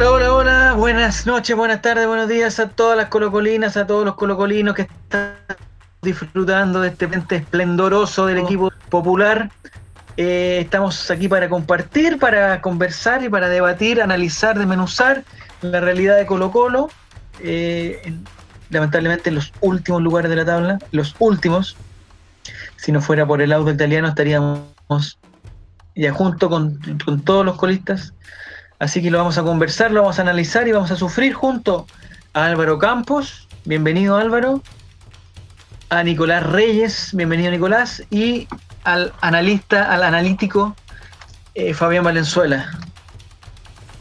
Hola, hola, hola, buenas noches, buenas tardes, buenos días a todas las colocolinas, a todos los colocolinos que están disfrutando de este frente esplendoroso del equipo popular. Eh, estamos aquí para compartir, para conversar y para debatir, analizar, desmenuzar la realidad de Colo Colo. Eh, en- lamentablemente en los últimos lugares de la tabla, los últimos. Si no fuera por el auto italiano estaríamos ya junto con, con todos los colistas. Así que lo vamos a conversar, lo vamos a analizar y vamos a sufrir junto a Álvaro Campos. Bienvenido Álvaro. A Nicolás Reyes, bienvenido Nicolás. Y al analista, al analítico eh, Fabián Valenzuela.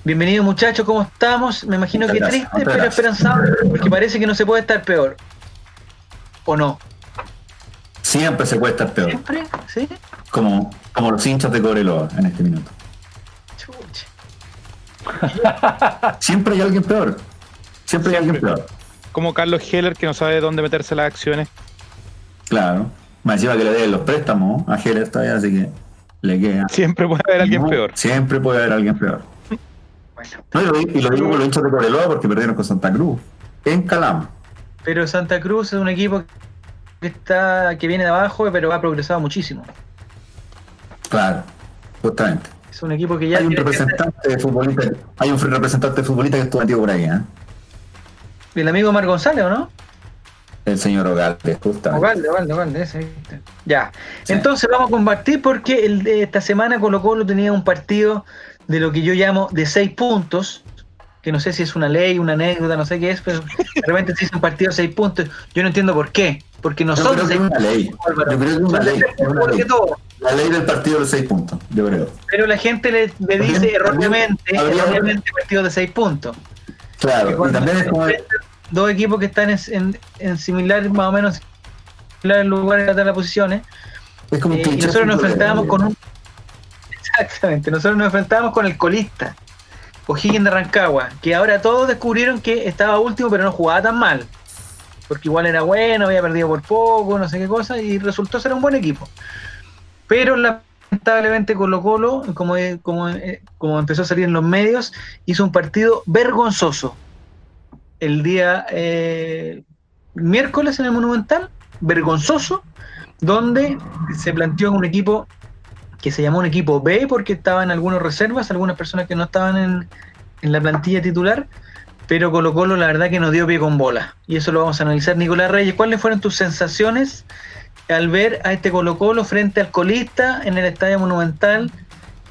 Bienvenido muchachos, ¿cómo estamos? Me imagino Muchas que gracias, triste, pero esperanzado, porque parece que no se puede estar peor. ¿O no? Siempre se puede estar peor, ¿Siempre? ¿Sí? como, como los hinchas de Cobreloa en este minuto. Chucha. Siempre hay alguien peor. Siempre hay alguien peor. Como Carlos Heller que no sabe dónde meterse las acciones. Claro. Me encima que le deben los préstamos a Heller todavía, así que le queda. Siempre puede haber alguien No, peor. Siempre puede haber alguien peor. Bueno, No, y, lo, y lo digo por los hinchas de Cobreloa porque perdieron con Santa Cruz. En Calama. pero Santa Cruz es un equipo que está que viene de abajo, pero ha progresado muchísimo. Claro. Justamente. Es un equipo que ya hay un representante de futbolista. Hay un representante de futbolista que estuvo metido por ahí, ¿eh? el amigo Mar González, ¿o no? El señor Ogalde, justamente. Ovalde, Ovalde, Ovalde, ese. Ya. Sí. Entonces vamos a compartir porque el esta semana Colo Colo tenía un partido de lo que yo llamo de seis puntos, que no sé si es una ley, una anécdota, no sé qué es, pero de repente se hizo un partido de seis puntos. Yo no entiendo por qué. Porque no Yo creo que es una ley. Yo creo que es una ley. La ley del partido de seis puntos, yo creo. Pero la gente le, le dice erróneamente, habría- erróneamente partido de seis puntos. Claro, y también es como. dos equipos que están en, en- en similar, más o menos, similar lugar de las posiciones, Es como eh, y nosotros nos enfrentábamos con un. Exactamente, nosotros nos enfrentábamos con el colista, O'Higgins de Rancagua, que ahora todos descubrieron que estaba último, pero no jugaba tan mal. Porque igual era bueno, había perdido por poco, no sé qué cosa, y resultó ser un buen equipo. Pero lamentablemente Colo Colo, como, como, eh, como empezó a salir en los medios, hizo un partido vergonzoso. El día eh, miércoles en el Monumental, vergonzoso, donde se planteó un equipo que se llamó un equipo B porque estaban algunas reservas, algunas personas que no estaban en, en la plantilla titular, pero Colo Colo la verdad que nos dio pie con bola. Y eso lo vamos a analizar. Nicolás Reyes, ¿cuáles fueron tus sensaciones al ver a este Colo Colo frente al colista en el Estadio Monumental?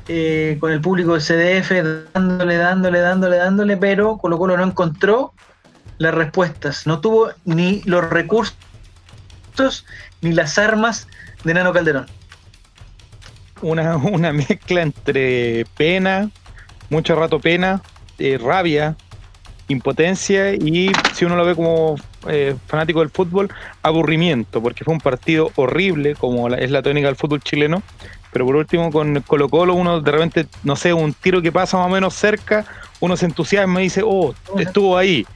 eh, con el público del CDF dándole, dándole, dándole, dándole, pero Colo Colo no encontró las respuestas, no tuvo ni los recursos ni las armas de Nano Calderón. Una, una mezcla entre pena, mucho rato pena, eh, rabia, impotencia y, si uno lo ve como eh, fanático del fútbol, aburrimiento, porque fue un partido horrible, como la- es la tónica del fútbol chileno. Pero por último, con Colo Colo, uno de repente, no sé, un tiro que pasa más o menos cerca, uno se entusiasma y dice, oh, estuvo ahí.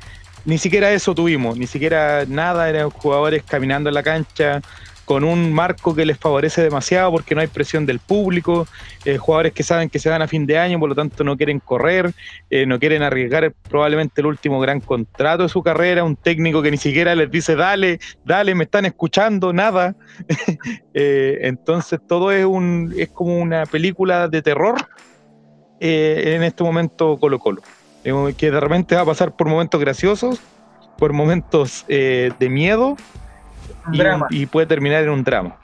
Ni siquiera eso tuvimos, ni siquiera nada, eran jugadores caminando en la cancha con un marco que les favorece demasiado porque no hay presión del público, eh, jugadores que saben que se van a fin de año, por lo tanto no quieren correr, eh, no quieren arriesgar probablemente el último gran contrato de su carrera, un técnico que ni siquiera les dice, dale, dale, me están escuchando, nada. Eh, entonces todo es, un, es como una película de terror en este momento Colo Colo, que de repente va a pasar por momentos graciosos, por momentos de miedo y, drama. y puede terminar en un drama.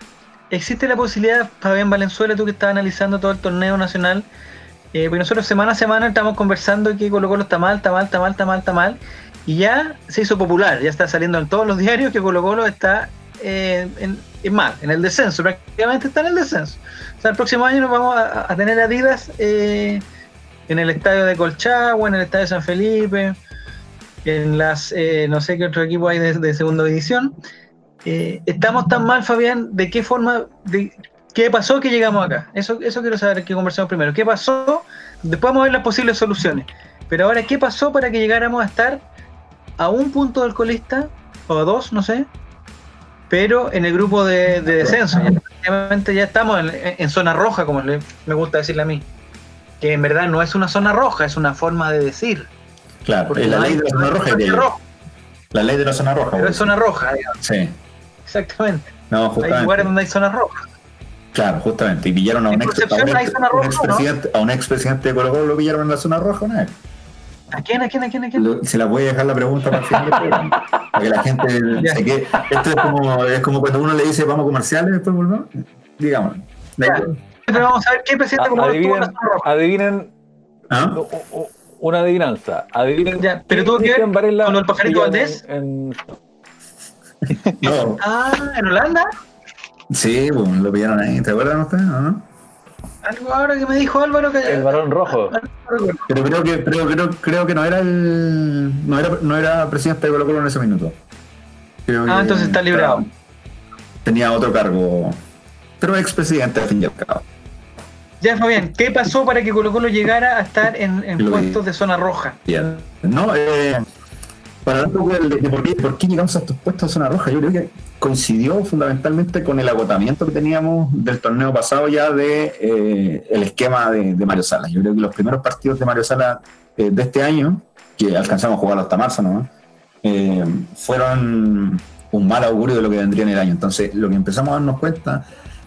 ¿Existe la posibilidad, Fabián Valenzuela, tú que estás analizando todo el torneo nacional? Eh, porque nosotros semana a semana estamos conversando que Colo Colo está mal, está mal, está mal, está mal, está mal. Y ya se hizo popular, ya está saliendo en todos los diarios que Colo Colo está eh, en, en mal, en el descenso, prácticamente está en el descenso. O sea, el próximo año nos vamos a, a tener Adidas eh, en el estadio de Colchagua, en el estadio de San Felipe, en las, eh, no sé qué otro equipo hay de, de segunda división. Eh, estamos tan mal, Fabián, ¿de qué forma, de, qué pasó que llegamos acá? Eso, eso quiero saber que conversamos primero. ¿Qué pasó? Después vamos a ver las posibles soluciones. Pero ahora, ¿qué pasó para que llegáramos a estar a un punto del colista, o a dos, no sé, pero en el grupo de, de descenso? Ya, prácticamente ya estamos en, en zona roja, como le- me gusta decirle a mí. Que en verdad no es una zona roja, es una forma de decir. Claro, la ley de la zona roja, La ley de la zona roja. pero es zona roja, digamos. Sí. Exactamente. No, Hay justamente. lugares donde hay zonas rojas. Claro, justamente. Y pillaron a un, En ex, a un, hay ex- zona a un roja, a un expresidente de Colo Colo lo pillaron en la zona roja una vez. ¿A quién, a quién, a quién, a quién? Lo- Se la voy a dejar la pregunta para el final del programa. Para que la gente se quede. Esto es como, es como cuando uno le dice vamos a comerciales después volvemos. Digamos. Ya. Pero vamos a ver qué presidente en la adivinen, zona roja. adivinen ¿Ah? o- o- una adivinanza. Adivinen. Ya, pero qué tuvo que ver con del pajarito Valdés. En, en- No. Ah, en Holanda. Sí, pues lo pillaron ahí. ¿Te acuerdan ustedes? o no? Algo ahora que me dijo Álvaro que. el varón rojo. Pero creo que, creo, creo, creo que no era el. No era, no era presidente de Colo Colo en ese minuto. Creo Ah, que entonces está librado. Tenía otro cargo. Pero expresidente al fin y al cabo. Ya, Fabián, ¿qué pasó para que Colo Colo llegara a estar en, en puestos de zona roja? Bien. No, eh, para de, de por, qué, por qué llegamos a estos puestos de zona roja, yo creo que coincidió fundamentalmente con el agotamiento que teníamos del torneo pasado ya de eh, el esquema de, Mario Salas. Yo creo que los primeros partidos de Mario Salas eh, de este año, que alcanzamos a jugar hasta marzo, ¿no? Eh, fueron un mal augurio de lo que vendría en el año. Entonces, lo que empezamos a darnos cuenta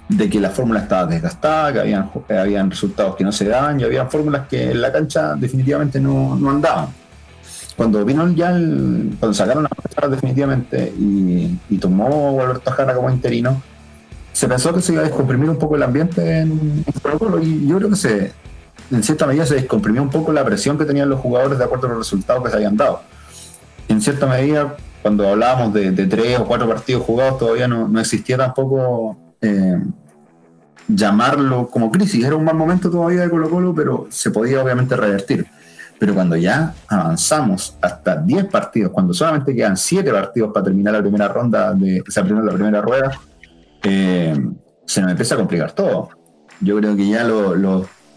de que la fórmula estaba desgastada, que habían, habían resultados que no se daban y habían fórmulas que en la cancha definitivamente no, no andaban. Cuando vino ya el, cuando sacaron las cosas definitivamente y, tomó Alberto Jara como interino, se pensó que se iba a descomprimir un poco el ambiente en, en y yo creo que se, en cierta medida se descomprimió un poco la presión que tenían los jugadores de acuerdo a los resultados que se habían dado. En cierta medida, cuando hablábamos de, tres o cuatro partidos jugados, todavía no, no existía tampoco eh, llamarlo como crisis. Era un mal momento todavía de Colo Colo, pero se podía obviamente revertir. Pero cuando ya avanzamos hasta 10 partidos, cuando solamente quedan 7 partidos para terminar la primera ronda, de, o sea, la primera rueda, eh, se nos empieza a complicar todo. Yo creo que ya lo-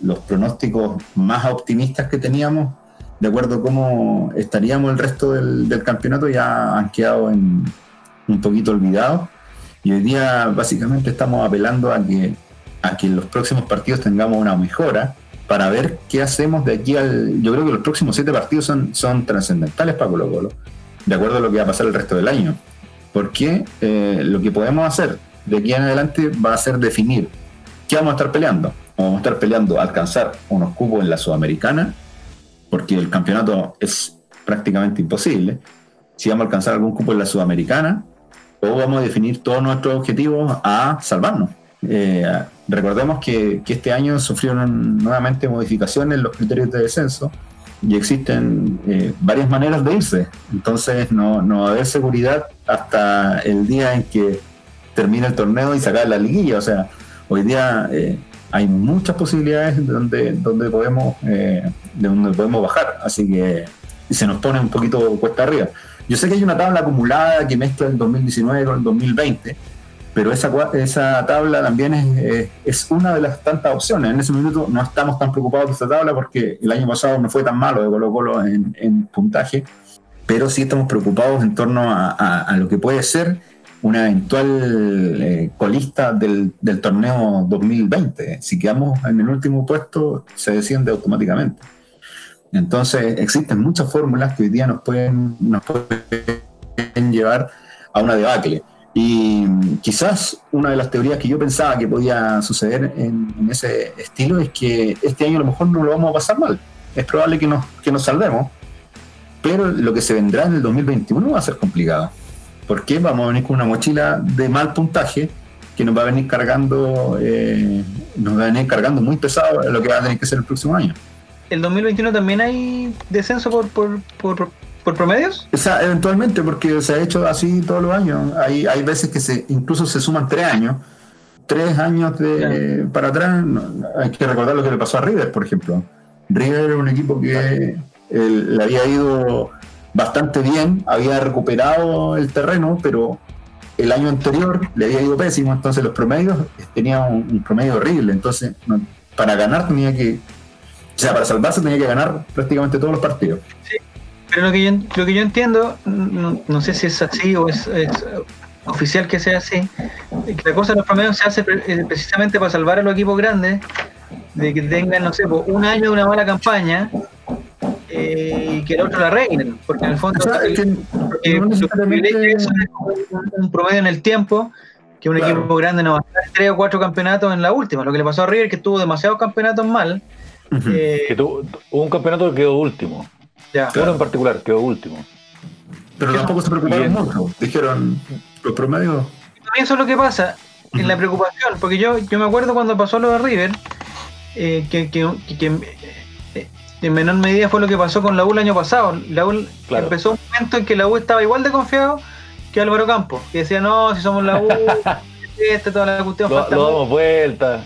los pronósticos más optimistas que teníamos, de acuerdo a cómo estaríamos el resto del, del campeonato, ya han quedado en, un poquito olvidados. Y hoy día básicamente estamos apelando a que, a que en los próximos partidos tengamos una mejora para ver qué hacemos de aquí al... Yo creo que los próximos siete partidos son, son trascendentales para Colo Colo, de acuerdo a lo que va a pasar el resto del año. Porque eh, lo que podemos hacer de aquí en adelante va a ser definir qué vamos a estar peleando. Vamos a estar peleando alcanzar unos cupos en la Sudamericana, porque el campeonato es prácticamente imposible. Si vamos a alcanzar algún cupo en la Sudamericana, o vamos a definir todos nuestros objetivos a salvarnos. Eh, recordemos que, este año sufrieron nuevamente modificaciones en los criterios de descenso y existen eh, varias maneras de irse. Entonces no, no va a haber seguridad hasta el día en que termine el torneo y sacar la liguilla. O sea, hoy día eh, hay muchas posibilidades de donde, donde, podemos, eh, de donde podemos bajar. Así que se nos pone un poquito cuesta arriba. Yo sé que hay una tabla acumulada que mezcla el 2019 con el 2020, pero esa, esa tabla también es, eh, es, una de las tantas opciones. En ese minuto no estamos tan preocupados de esta tabla porque el año pasado no fue tan malo de Colo Colo en, en puntaje, pero sí estamos preocupados en torno a, a, a lo que puede ser una eventual eh, colista del, del, torneo 2020. Si quedamos en el último puesto, se desciende automáticamente. Entonces, existen muchas fórmulas que hoy día nos pueden, nos pueden llevar a una debacle. Y quizás una de las teorías que yo pensaba que podía suceder en, ese estilo es que este año a lo mejor no lo vamos a pasar mal. Es probable que nos, que nos salvemos, pero lo que se vendrá en el 2021 va a ser complicado. Porque vamos a venir con una mochila de mal puntaje que nos va a venir cargando, eh, nos va a venir cargando muy pesado lo que va a tener que ser el próximo año. ¿El 2021 también hay descenso por, por, por, por promedios? O sea, eventualmente, porque se ha hecho así todos los años. Hay, hay veces que se incluso se suman tres años. Tres años de, para atrás, hay que recordar lo que le pasó a River, por ejemplo. River era un equipo que el, le había ido bastante bien, había recuperado el terreno, pero el año anterior le había ido pésimo, entonces los promedios tenían un, un promedio horrible, entonces no, para ganar tenía que, o sea, para salvarse tenía que ganar prácticamente todos los partidos. Sí, pero lo que yo, lo que yo entiendo, no, no sé si es así o es, es, oficial que sea así, que la cosa de los promedios se hace precisamente para salvar a los equipos grandes, de que tengan, no sé, un año de una mala campaña eh, y que el otro la arreglen, porque en el fondo O sea, es que no necesariamente- es un, promedio en el tiempo que un Claro. equipo grande no va a estar tres o cuatro campeonatos en la última. Lo que le pasó a River que tuvo demasiados campeonatos mal. Eh, Que tu- hubo un campeonato que quedó último. Ya. Uno en particular quedó último. Pero tampoco se preocuparon Bien. mucho. Dijeron, los promedios. También eso es lo que pasa en la preocupación, porque yo, yo me acuerdo cuando pasó lo de River, eh, que, que- que- que, eh, en menor medida fue lo que pasó con la U el año pasado. La U Claro. empezó un momento en que la U estaba igual de confiado que Álvaro Campos, que decía, no, si somos la U, este, toda la cuestión Lo, falta lo mucho". damos vuelta.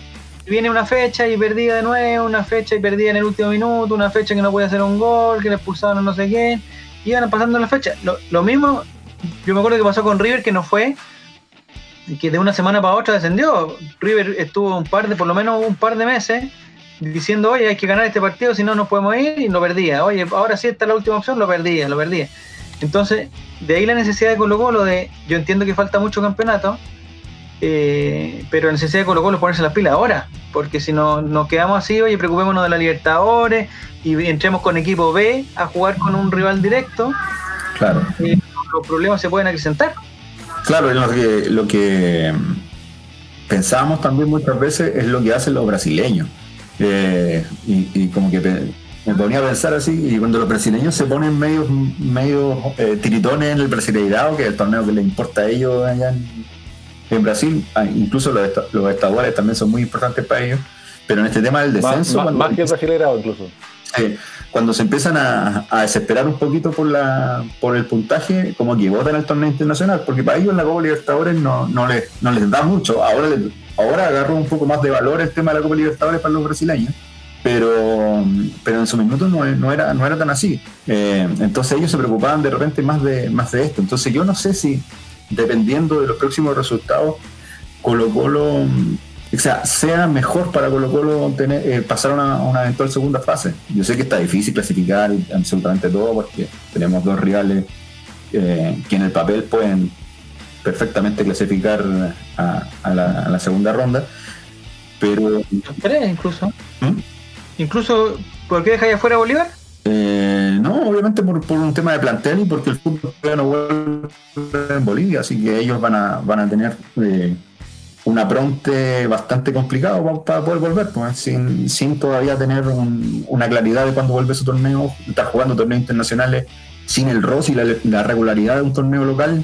Viene una fecha y perdida de nuevo, una fecha y perdida en el último minuto, una fecha que no puede hacer un gol, que le expulsaron no sé quién, iban pasando las fechas. Lo, lo mismo, yo me acuerdo que pasó con River, que no fue, que de una semana para otra descendió. River estuvo un par de, por lo menos un par de meses, diciendo, oye, hay que ganar este partido, si no, no podemos ir, y lo perdía. Oye, ahora sí está la última opción, lo perdía, lo perdía. Entonces, de ahí la necesidad de Colo Colo de, yo entiendo que falta mucho campeonato, eh, pero necesidad de Colo Colo ponerse las pilas ahora, porque si no nos quedamos así, oye, preocupémonos de la Libertadores y entremos con equipo B a jugar con un rival directo, Claro. los problemas se pueden acrecentar. Claro, lo que, lo que mm, pensábamos también muchas veces es lo que hacen los brasileños. Eh, y, y como que me ponía a pensar así, y cuando los brasileños se ponen medio, medio eh, tiritones en el Brasileirado, que es el torneo que les importa a ellos allá en, en Brasil, ah, incluso los, los estaduales también son muy importantes para ellos, pero en este tema del descenso, más- cuando- más que el brasileirado incluso. Cuando se empiezan a, a desesperar un poquito por la por el puntaje, como que votan al torneo internacional, porque para ellos la Copa Libertadores no, no, les, no les da mucho. Ahora, les- ahora agarró un poco más de valor el tema de la Copa Libertadores para los brasileños, pero, pero en su minuto no, no era, no era tan así. Eh, entonces ellos se preocupaban de repente más de, más de esto. Entonces yo no sé si, dependiendo de los próximos resultados, Colo Colo, o sea, sea mejor para Colo Colo tener, eh, pasar a una, eventual segunda fase. Yo sé que está difícil clasificar absolutamente todo porque tenemos dos rivales eh, que en el papel pueden perfectamente clasificar a, a la, a la segunda ronda, pero Tres incluso. ¿Mm? Incluso, ¿por qué dejáis afuera a Bolívar? Eh, no, obviamente por, un tema de plantel y porque el fútbol no vuelve en Bolivia, así que ellos van a, van a tener eh, un apronte bastante complicado pa- para, poder volver, pues, sin, sin todavía tener un- una claridad de cuándo vuelve su torneo, estar jugando torneos internacionales sin el ROS y la, la regularidad de un torneo local.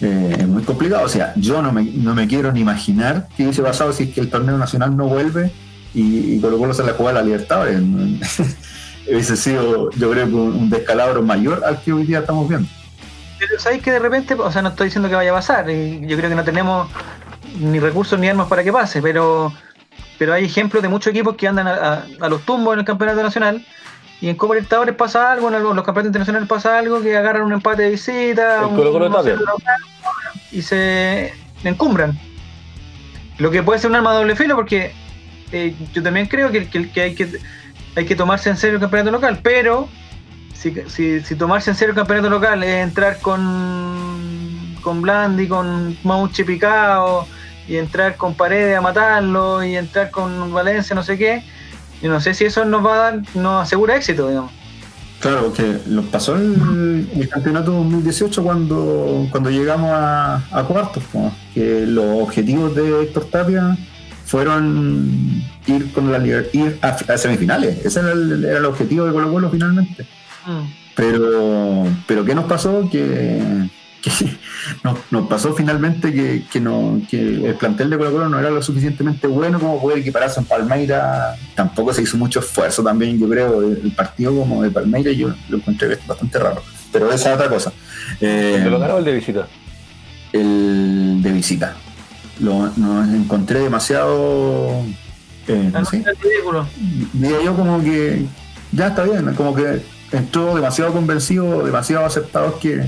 eh, es muy complicado, o sea, yo no me, no me quiero ni imaginar qué hubiese pasado si es que el torneo nacional no vuelve y, y Colo Colo se la juega a la Libertadores. hubiese sido, yo creo que un descalabro mayor al que hoy día estamos viendo. Pero sabéis que de repente, o sea, no estoy diciendo que vaya a pasar, y yo creo que no tenemos ni recursos ni armas para que pase, pero, pero hay ejemplos de muchos equipos que andan a, a- a los tumbos en el campeonato nacional. Y en Copa Libertadores pasa algo, en los campeonatos internacionales pasa algo, que agarran un empate de visita, un- no sé, y se encumbran. Lo que puede ser un arma de doble filo, porque eh, yo también creo que, que- que hay que hay que tomarse en serio el campeonato local, pero si, tomarse en serio el campeonato local es entrar con con Blandi, con Mauche picado, y entrar con Paredes a matarlo, y entrar con Valencia, no sé qué, yo no sé si eso nos va a dar, nos asegura éxito, digamos. Claro, que lo pasó el, el campeonato 2018 cuando, cuando llegamos a, cuartos, que los objetivos de Héctor Tapia fueron ir con la ir a, a semifinales. Ese era el, era el objetivo de Colo Colo finalmente. Mm. Pero, pero ¿qué nos pasó? Que, que nos, nos pasó finalmente que, que, no, que el plantel de Colo Colo no era lo suficientemente bueno como poder equipararse en Palmeira. Tampoco se hizo mucho esfuerzo también, yo creo. El partido como de Palmeira yo lo encontré bastante raro. Pero esa es otra cosa. Eh, ¿De lo ganó el de visita? el de visita. Lo, nos encontré demasiado... eh, no sé, Es ridículo. diría yo como que ya está bien, como que entró demasiado convencido, demasiado aceptado que,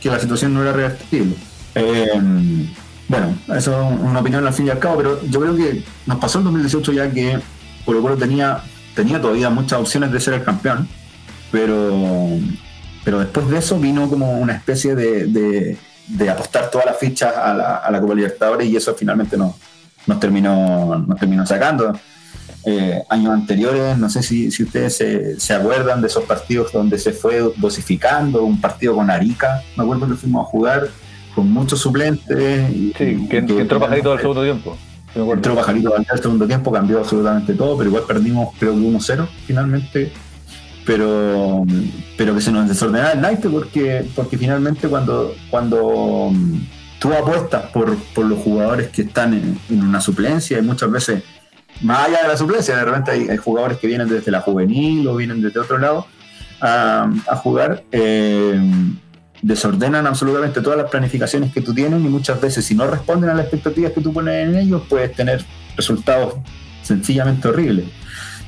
que la situación no era revertible. Eh, bueno, eso es una opinión al fin y al cabo, pero yo creo que nos pasó el 2018 ya que Colo Colo tenía, tenía todavía muchas opciones de ser el campeón, pero, pero después de eso vino como una especie de, de- de apostar todas las fichas a la, a la Copa Libertadores y eso finalmente no, nos, terminó, nos terminó sacando. eh, años anteriores, no sé si, si ustedes se, se acuerdan de esos partidos donde se fue dosificando, un partido con Arica, me acuerdo que fuimos a jugar con muchos suplentes. y- Sí, que, entró pajarito al segundo tiempo. Entró Pajarito al segundo tiempo, cambió absolutamente todo, pero igual perdimos creo que 1-0 finalmente. Pero, pero que se nos desordenaba el night porque, porque finalmente cuando, cuando mm, tú apuestas por, por los jugadores que están en, una suplencia y muchas veces, más allá de la suplencia, de repente hay, jugadores que vienen desde la juvenil o vienen desde otro lado a, a jugar, eh, desordenan absolutamente todas las planificaciones que tú tienes y muchas veces si no responden a las expectativas que tú pones en ellos, puedes tener resultados sencillamente horribles.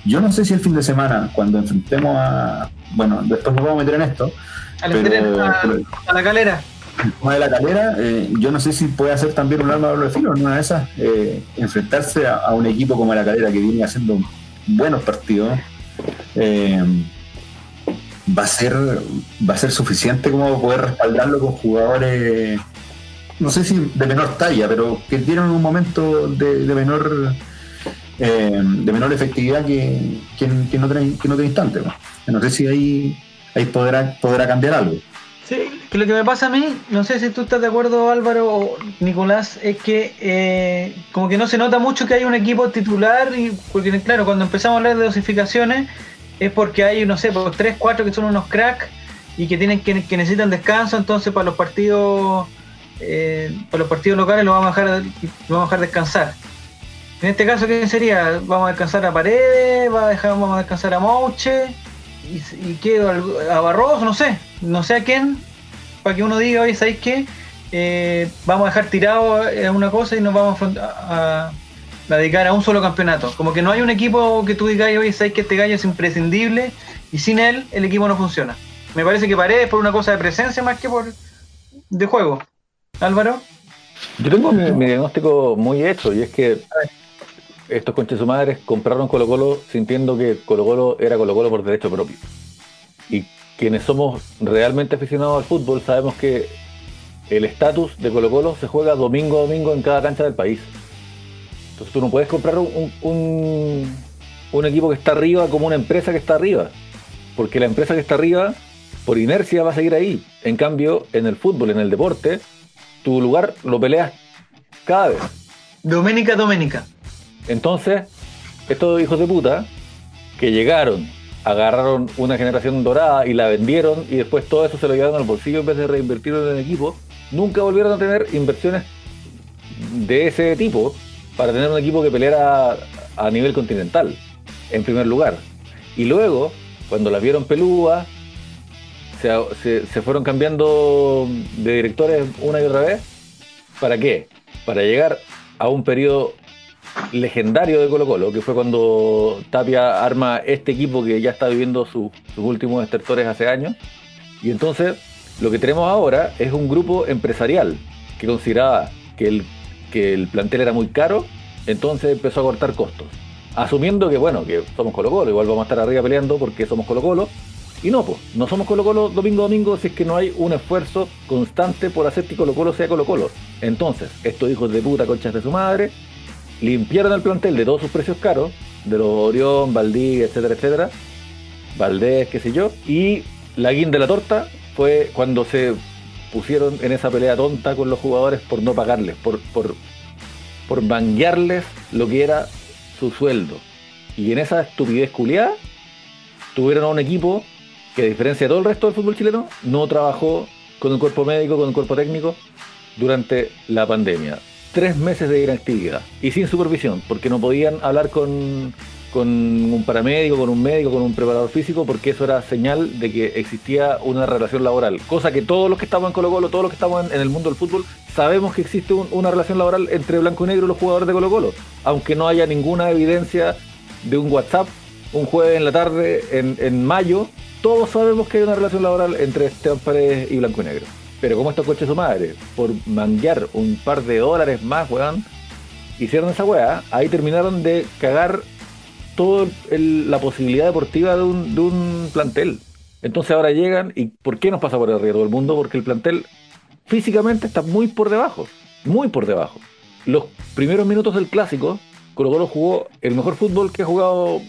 Yo no sé si el fin de semana, cuando enfrentemos a... Bueno, después nos vamos a meter en esto, pero, a, pero a la calera. tema de la calera, eh, yo no sé si puede hacer también un arma de doble filo, en una de esas, eh, enfrentarse a, a un equipo como la calera que viene haciendo buenos partidos, eh, va a ser va a ser suficiente como poder respaldarlo con jugadores, no sé si de menor talla, pero que tienen un momento de, de menor eh, de menor efectividad que, que, en otro, que en otro instante. ¿no? Sé si ahí, ahí podrá, podrá cambiar algo. Sí, que lo que me pasa a mí, no sé si tú estás de acuerdo Álvaro o Nicolás, es que eh, como que no se nota mucho que hay un equipo titular, y porque claro, cuando empezamos a hablar de dosificaciones es porque hay, no sé, pues, tres, cuatro que son unos cracks y que tienen que, que necesitan descanso, entonces para los partidos eh, para los partidos locales lo vamos a dejar lo vamos a dejar descansar. En este caso, ¿qué sería? ¿Vamos a descansar a Paredes? ¿Va a dejar, ¿Vamos a descansar a Mouche? ¿Y, y qué? ¿A Barroso? No sé. No sé a quién. Para que uno diga, oye, ¿sabéis qué? Eh, vamos a dejar tirado una cosa y nos vamos a, a- a dedicar a un solo campeonato. Como que no hay un equipo que tú digas, oye, ¿sabéis que este gallo es imprescindible? Y sin él, el equipo no funciona. Me parece que Paredes por una cosa de presencia más que por de juego. Álvaro. Yo tengo mi, mi diagnóstico muy hecho y es que estos conches su madres compraron Colo Colo sintiendo que Colo Colo era Colo Colo por derecho propio. Y quienes somos realmente aficionados al fútbol sabemos que el estatus de Colo Colo se juega domingo a domingo en cada cancha del país. Entonces tú no puedes comprar un equipo que está arriba como una empresa que está arriba. Porque la empresa que está arriba, por inercia, va a seguir ahí. En cambio, en el fútbol, en el deporte, tu lugar lo peleas cada vez. Doménica, Doménica. Entonces, estos hijos de puta que llegaron, agarraron una generación dorada y la vendieron y después todo eso se lo llevaron al bolsillo en vez de reinvertirlo en el equipo, nunca volvieron a tener inversiones de ese tipo para tener un equipo que peleara a nivel continental, en primer lugar. Y luego, cuando las vieron pelúas, se, se- se fueron cambiando de directores una y otra vez. ¿Para qué? Para llegar a un periodo legendario de Colo Colo, que fue cuando Tapia arma este equipo que ya está viviendo su- sus últimos estertores hace años. Y entonces lo que tenemos ahora es un grupo empresarial que consideraba que el, que el plantel era muy caro, entonces empezó a cortar costos. Asumiendo que, bueno, que somos Colo Colo, igual vamos a estar arriba peleando porque somos Colo Colo. Y no, pues, no somos Colo Colo domingo a domingo si es que no hay un esfuerzo constante por hacer que Colo Colo sea Colo Colo. Entonces, estos hijos de puta conchas de su madre limpiaron el plantel de todos sus precios caros, de los Orión, Valdí, etcétera, etcétera, Valdés, qué sé yo, y la guinda de la torta fue cuando se pusieron en esa pelea tonta con los jugadores por no pagarles, por, por, por manguearles lo que era su sueldo. Y en esa estupidez culiada tuvieron a un equipo que a diferencia de todo el resto del fútbol chileno, no trabajó con un cuerpo médico, con un cuerpo técnico durante la pandemia. Tres meses de inactividad y sin supervisión, porque no podían hablar con, con un paramédico, con un médico, con un preparador físico, porque eso era señal de que existía una relación laboral. Cosa que todos los que estamos en Colo Colo, todos los que estamos en, el mundo del fútbol, sabemos que existe un- una relación laboral entre blanco y negro y los jugadores de Colo Colo, aunque no haya ninguna evidencia de un WhatsApp un jueves en la tarde en, en mayo, todos sabemos que hay una relación laboral entre Esteban Paredes y Blanco y Negro. Pero como estos coches su madre, por manguear un par de dólares más, weón, hicieron esa weá, ahí terminaron de cagar toda la posibilidad deportiva de un, de un plantel. Entonces ahora llegan y ¿por qué nos pasa por arriba todo el mundo? Porque el plantel físicamente está muy por debajo, muy por debajo. Los primeros minutos del clásico Colo Colo jugó el mejor fútbol que ha jugado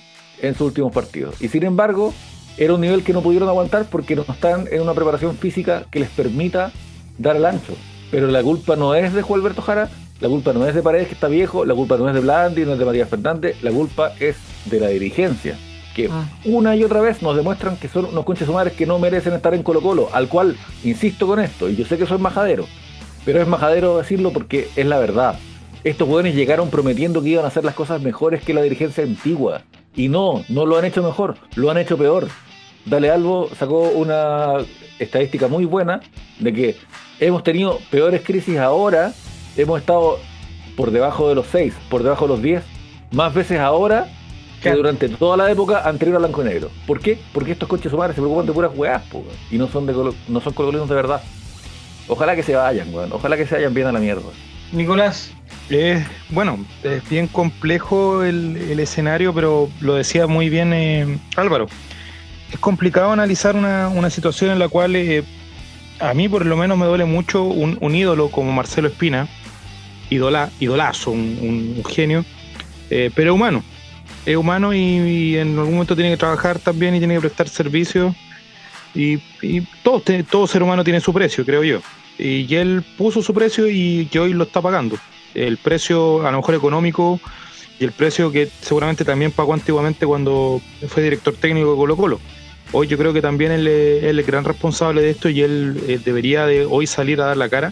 en sus últimos partidos. Y sin embargo, era un nivel que no pudieron aguantar porque no están en una preparación física que les permita dar el ancho. Pero la culpa no es de Juan Alberto Jara, la culpa no es de Paredes que está viejo, la culpa no es de Blandi, no es de Matías Fernández, la culpa es de la dirigencia. Que Ah. una y otra vez nos demuestran que son unos conches madres que no merecen estar en Colo Colo, al cual insisto con esto, y yo sé que soy majadero, pero es majadero decirlo porque es la verdad. Estos jóvenes llegaron prometiendo que iban a hacer las cosas mejores que la dirigencia antigua. Y no, no lo han hecho mejor, lo han hecho peor. Dale Albo sacó una estadística muy buena de que hemos tenido peores crisis ahora, hemos estado por debajo de los 6, por debajo de los 10, más veces ahora que durante toda la época anterior a blanco y negro. ¿Por qué? Porque estos coches sumares se preocupan de puras weas, po, y no son de no son de verdad. Ojalá que se vayan, weón. Ojalá que se vayan bien a la mierda. Nicolás, Es, bueno, es bien complejo el, el escenario, pero lo decía muy bien eh, Álvaro. Es complicado analizar una, una situación en la cual eh, a mí por lo menos me duele mucho un, un ídolo como Marcelo Espina, idola, idolazo, un, genio, eh, pero humano. Es humano y, en algún momento tiene que trabajar también y tiene que prestar servicios. Y, y todo, todo ser humano tiene su precio, creo yo. Y él puso su precio y que hoy lo está pagando el precio a lo mejor económico y el precio que seguramente también pagó antiguamente cuando fue director técnico de Colo Colo. Hoy yo creo que también él es el gran responsable de esto y él eh, debería de hoy salir a dar la cara,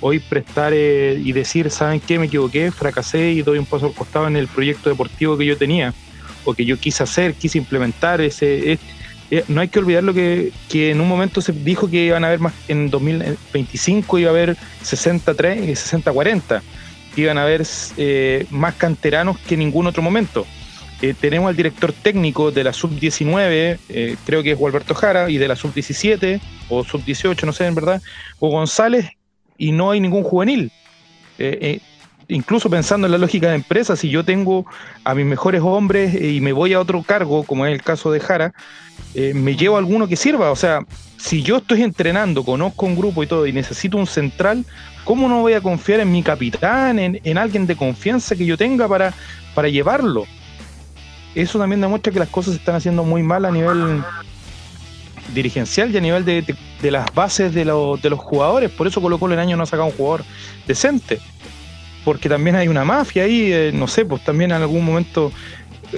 hoy prestar eh, y decir, ¿saben qué? Me equivoqué, fracasé y doy un paso al costado en el proyecto deportivo que yo tenía o que yo quise hacer, quise implementar. ese es- eh, No hay que olvidar lo que, que en un momento se dijo que iban a haber más, en 2025 iba a haber 63 y 60-40 iban a haber eh, más canteranos que en ningún otro momento. Eh, tenemos al director técnico de la sub-19, eh, creo que es Gualberto Jara, y de la sub-17 o sub-18, no sé en verdad, o González, y no hay ningún juvenil. Incluso pensando en la lógica de empresa, si yo tengo a mis mejores hombres y me voy a otro cargo, como es el caso de Jara, eh, me llevo alguno que sirva. O sea, si yo estoy entrenando, conozco un grupo y todo, y necesito un central, ¿cómo no voy a confiar en mi capitán, en, en alguien de confianza que yo tenga para, para llevarlo? Eso también demuestra que las cosas se están haciendo muy mal a nivel dirigencial y a nivel de, de- las bases de, de los jugadores. Por eso Colo Colo el año no ha sacado un jugador decente. Porque también hay una mafia ahí, eh, no sé, pues también en algún momento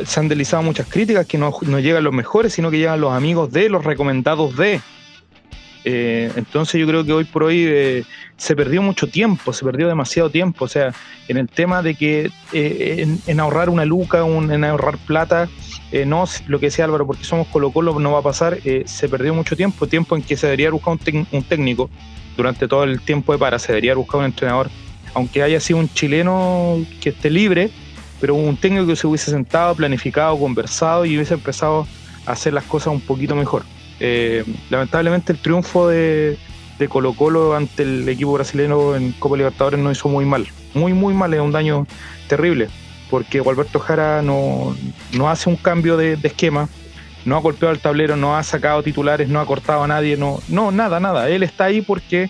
se han deslizado muchas críticas que no, no llegan los mejores, sino que llegan los amigos de, los recomendados de. Eh, entonces yo creo que hoy por hoy eh, se perdió mucho tiempo, se perdió demasiado tiempo, o sea, en el tema de que eh, en, ahorrar una luca, un- en ahorrar plata, eh, no lo que decía Álvaro, porque somos Colo Colo no va a pasar, se perdió mucho tiempo, tiempo en que se debería buscar un, un técnico durante todo el tiempo de para, se debería buscar un entrenador, aunque haya sido un chileno que esté libre, pero un técnico que se hubiese sentado, planificado, conversado y hubiese empezado a hacer las cosas un poquito mejor. Eh, lamentablemente el triunfo de, de Colo Colo ante el equipo brasileño en Copa Libertadores no hizo muy mal, muy muy mal, es un daño terrible, porque Gualberto Jara no, no hace un cambio de, esquema, no ha golpeado el tablero, no ha sacado titulares, no ha cortado a nadie, no, no nada, nada, él está ahí porque,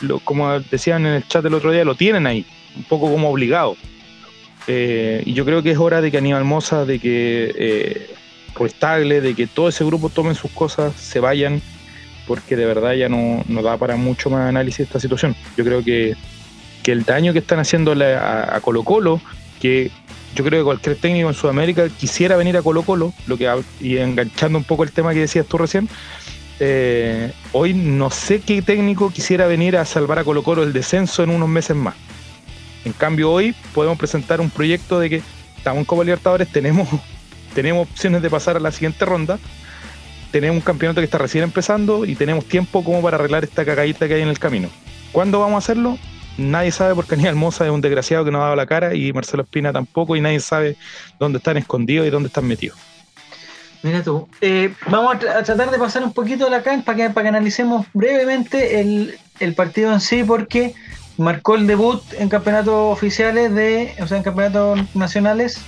lo, como decían en el chat el otro día, lo tienen ahí, un poco como obligado. Eh, y yo creo que es hora de que Aníbal Moza, de que eh, Ruiz Tagle, de que todo ese grupo tomen sus cosas, se vayan, porque de verdad ya no, no da para mucho más análisis esta situación. Yo creo que, que el daño que están haciendo a, a Colo Colo, que yo creo que cualquier técnico en Sudamérica quisiera venir a Colo Colo, lo que, y enganchando un poco el tema que decías tú recién, eh, hoy no sé qué técnico quisiera venir a salvar a Colo Colo el descenso en unos meses más. En cambio hoy podemos presentar un proyecto de que estamos en Copa Libertadores, tenemos, tenemos opciones de pasar a la siguiente ronda, tenemos un campeonato que está recién empezando y tenemos tiempo como para arreglar esta cagadita que hay en el camino. ¿Cuándo vamos a hacerlo? Nadie sabe porque Aníbal Moza es un desgraciado que no ha dado la cara y Marcelo Espina tampoco y nadie sabe dónde están escondidos y dónde están metidos. Mira tú, eh, vamos a, tra- a tratar de pasar un poquito la cancha para que, que analicemos brevemente el, el partido en sí, porque marcó el debut en campeonatos oficiales de, o sea, en campeonatos nacionales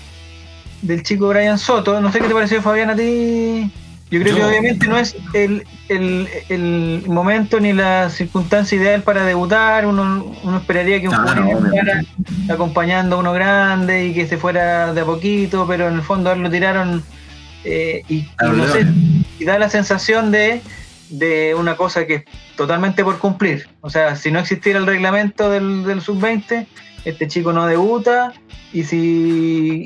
del chico Brian Soto. No sé qué te pareció, Fabián, a ti. Yo creo que obviamente no es el, el, el momento ni la circunstancia ideal para debutar. Uno, uno esperaría que un Ah, jugador no, debutara acompañando a uno grande y que se fuera de a poquito, pero en el fondo a él lo tiraron eh, y, y no sé, y da la sensación de, de una cosa que es totalmente por cumplir. O sea, si no existiera el reglamento del, del sub-20, este chico no debuta y si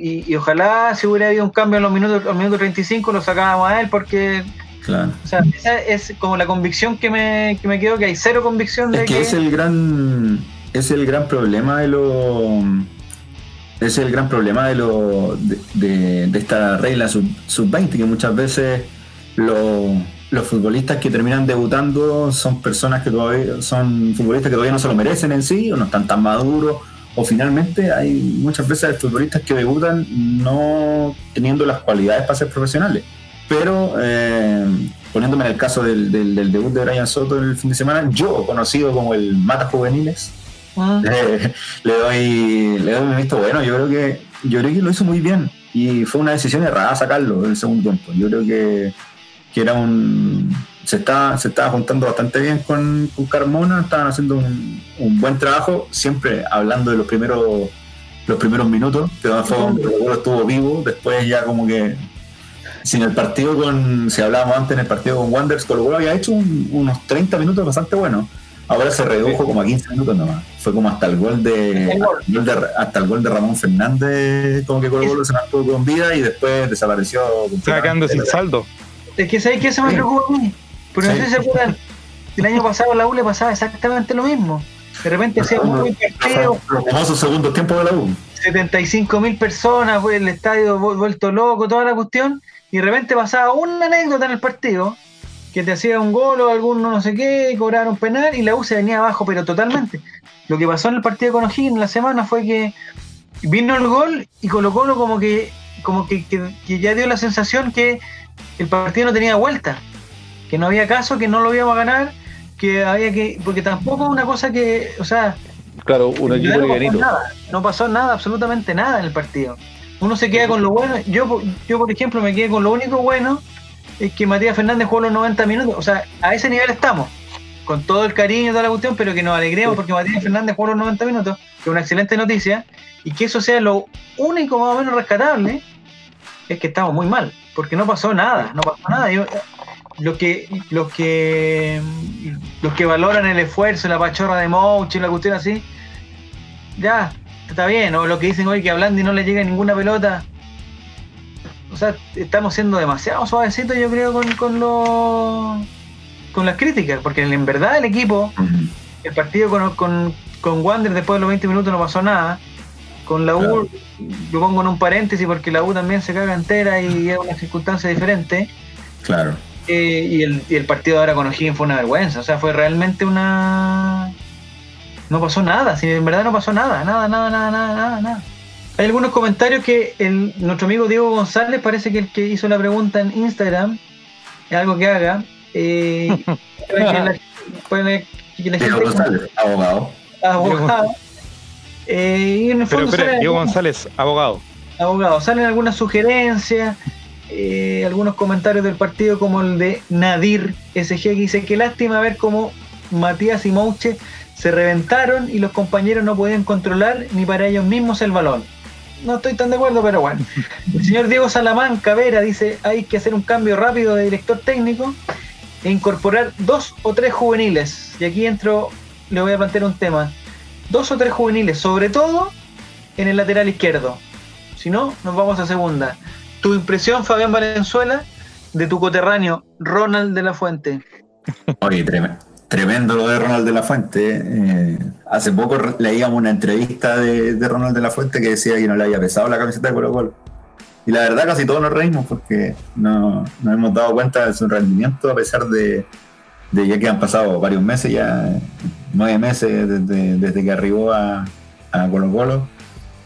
y, y ojalá si hubiera habido un cambio en los minutos al minuto 35 lo sacábamos a él porque Claro. o sea, esa es como la convicción que me, que me quedó que hay cero convicción de Es que es el gran es el gran problema de lo es el gran problema de lo de, de- de esta regla sub, 20 que muchas veces lo- los futbolistas que terminan debutando son personas que todavía son futbolistas que todavía no se lo merecen en sí o no están tan maduros o finalmente hay muchas veces futbolistas que debutan no teniendo las cualidades para ser profesionales pero eh, poniéndome en el caso del, del- del debut de Brian Soto el fin de semana, yo, conocido como el Mata Juveniles, Mm. le, le doy le doy un visto bueno. Yo creo que yo creo que lo hizo muy bien y fue una decisión errada sacarlo en el segundo tiempo. Yo creo que, que era un se estaba, se estaba juntando bastante bien con, con Carmona, estaban haciendo un, un buen trabajo, siempre hablando de los primeros los primeros minutos, que fue donde Colo Colo estuvo vivo, después ya como que si en el partido con, si hablábamos antes en el partido con Wanderers, Colo Colo había hecho un- unos 30 minutos bastante buenos. Ahora se redujo como a 15 minutos nomás. Fue como hasta el gol de, El gol. hasta el gol de, hasta el gol de Ramón Fernández, como que Colo Colo se mantuvo con vida y después desapareció. Quedando sin saldo. Es que ¿sabes qué? Eso me preocupa a mí. Pero no sé si se acuerdan, el año pasado a la U le pasaba exactamente lo mismo. De repente hacía un partido, Los famosos segundos tiempos de la U. 75 mil personas, fue el estadio vu- vuelto loco, toda la cuestión, y de repente pasaba una anécdota en el partido, que te hacía un gol o alguno no sé qué, cobraron un penal y la U se venía abajo, pero totalmente. Lo que pasó en el partido con O'Higgins la semana fue que vino el gol y Colo Colo como que, como que, que- que ya dio la sensación que el partido no tenía vuelta, que no había caso, que no lo íbamos a ganar, que había que, porque tampoco es una cosa que, o sea, Claro, un equipo no pasó nada, no pasó nada, absolutamente nada en el partido. Uno se queda con lo bueno. Yo, yo por ejemplo, me quedé con lo único bueno, es que Matías Fernández jugó los 90 minutos. O sea, a ese nivel estamos, con todo el cariño y toda la cuestión, pero que nos alegremos porque Matías Fernández jugó los 90 minutos, que es una excelente noticia, y que eso sea lo único más o menos rescatable, es que estamos muy mal, porque no pasó nada, no pasó nada. Yo- los que, los que los que valoran el esfuerzo, la pachorra de Mouch y la cuestión así, ya, está bien, o lo que dicen hoy que a Blandi no le llega ninguna pelota. O sea, estamos siendo demasiado suavecitos, yo creo, con, con los con las críticas, porque en verdad el equipo, el partido con, con, con Wander después de los 20 minutos no pasó nada. Con la U, Claro. lo pongo en un paréntesis porque la U también se caga entera y es una circunstancia diferente. Claro. Eh, y, el, y el partido ahora con O'Higgins fue una vergüenza. O sea, fue realmente una. No pasó nada, si en verdad no pasó nada, nada, nada, nada, nada, nada. nada. Hay algunos comentarios que el, nuestro amigo Diego González parece que el que hizo la pregunta en Instagram es algo que haga. Eh, que la, para que la Diego gente González, abogado. abogado. Eh, y en el Pero Diego algunos- González, abogado. abogado. Salen algunas sugerencias, eh, algunos comentarios del partido como el de Nadir SG que dice que lástima ver cómo Matías y Mouche se reventaron y los compañeros no podían controlar ni para ellos mismos el balón. No estoy tan de acuerdo, pero bueno. El señor Diego Salamanca Vera dice hay que hacer un cambio rápido de director técnico e incorporar dos o tres juveniles. Y aquí entro, le voy a plantear un tema. Dos o tres juveniles, sobre todo en el lateral izquierdo. Si no, nos vamos a segunda. Tu impresión, Fabián Valenzuela, de tu coterráneo, Ronald de la Fuente. Oye, trem- tremendo lo de Ronald de la Fuente. eh. hace poco leíamos una entrevista de, de Ronald de la Fuente que decía que no le había pesado la camiseta de Colo Colo. Y la verdad casi todos nos reímos porque no nos hemos dado cuenta de su rendimiento a pesar de, de ya que han pasado varios meses, ya nueve meses desde, desde que arribó a, a Colo Colo,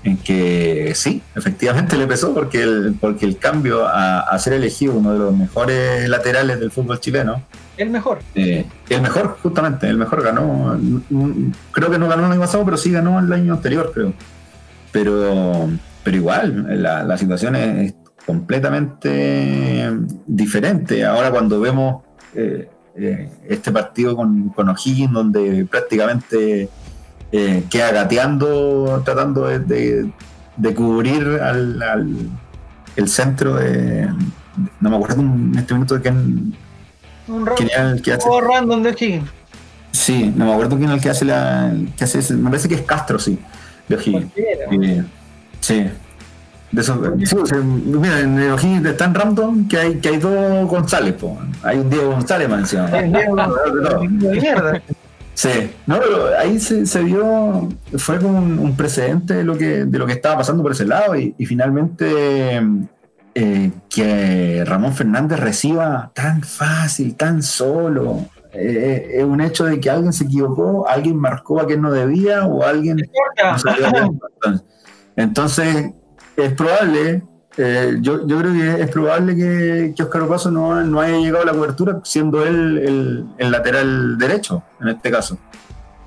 en que sí, efectivamente le pesó porque el, porque el cambio a, a ser elegido uno de los mejores laterales del fútbol chileno, El mejor. eh, el mejor, justamente, el mejor ganó. Creo que no ganó el año pasado, pero sí ganó el año anterior, creo. Pero, pero igual, la, la situación es, completamente diferente. Ahora cuando vemos eh, eh, este partido con, con O'Higgins, donde prácticamente eh, queda gateando, tratando de, de- de cubrir al, al- el centro de... No me acuerdo en este minuto de quién, Un quién era el que hace... juego random de O'Higgins. Sí, no me acuerdo quién es el que hace la... Que hace ese- me parece que es Castro, sí, de O'Higgins. Eh, sí. De eso, sí, o sea, mira, en el O'Higgins es tan random que hay, que hay dos González, po. hay un Diego González más encima. Es de. Sí, no, pero ahí se, se vio, fue como un, un precedente de lo, que, de lo que estaba pasando por ese lado y, y finalmente eh, que Ramón Fernández reciba tan fácil, tan solo, eh, es un hecho de que alguien se equivocó, alguien marcó a quien no debía o alguien no entonces, es probable, eh, yo, creo que es probable que, Oscar Opaso no, no haya llegado a la cobertura siendo él el, lateral derecho, en este caso.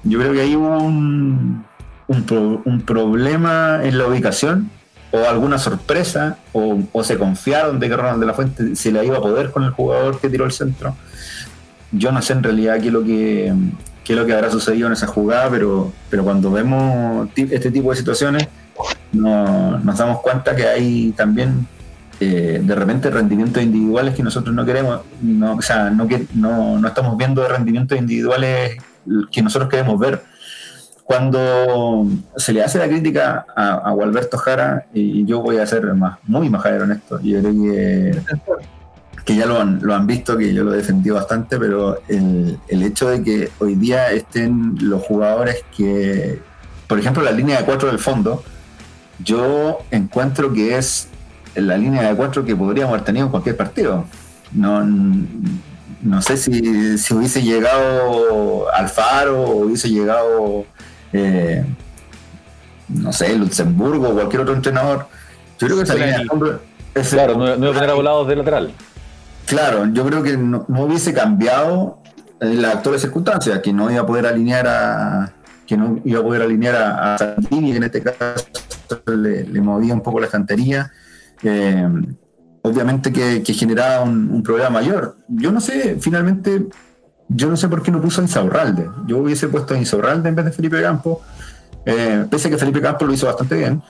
Yo creo que hubo un, un, pro- un problema en la ubicación o alguna sorpresa o, se confiaron de que Ronald de la Fuente se le iba a poder con el jugador que tiró el centro. Yo no sé en realidad qué es lo que, habrá sucedido en esa jugada, pero, cuando vemos este tipo de situaciones no- nos damos cuenta que hay también eh, de repente rendimientos individuales que nosotros no queremos, no, o sea, no, que, no, no estamos viendo rendimientos individuales que nosotros queremos ver. Cuando se le hace la crítica a, a Gualberto Jara, y yo voy a ser más, muy majadero en esto, yo creo que que ya lo han, lo han visto, que yo lo he defendido bastante, pero el, el hecho de que hoy día estén los jugadores que, por ejemplo, la línea de cuatro del fondo, yo encuentro que es la línea de cuatro que podríamos haber tenido en cualquier partido. No, no sé si, si hubiese llegado Alfaro o hubiese llegado, eh, no sé, Luxemburgo o cualquier otro entrenador. Yo creo que esa línea de ese- Claro, no, no iba a poner a volados de lateral. Claro, yo creo que no, no hubiese cambiado en las actuales circunstancias, que no iba a poder alinear a que no iba a poder alinear a, a Santini, en este caso le, le movía un poco la estantería. Eh, obviamente que, que generaba un, un problema mayor. Yo no sé, finalmente, yo no sé por qué no puso a Insaurralde. Yo hubiese puesto a Insaurralde en vez de Felipe Campos, eh, pese a que Felipe Campos lo hizo bastante bien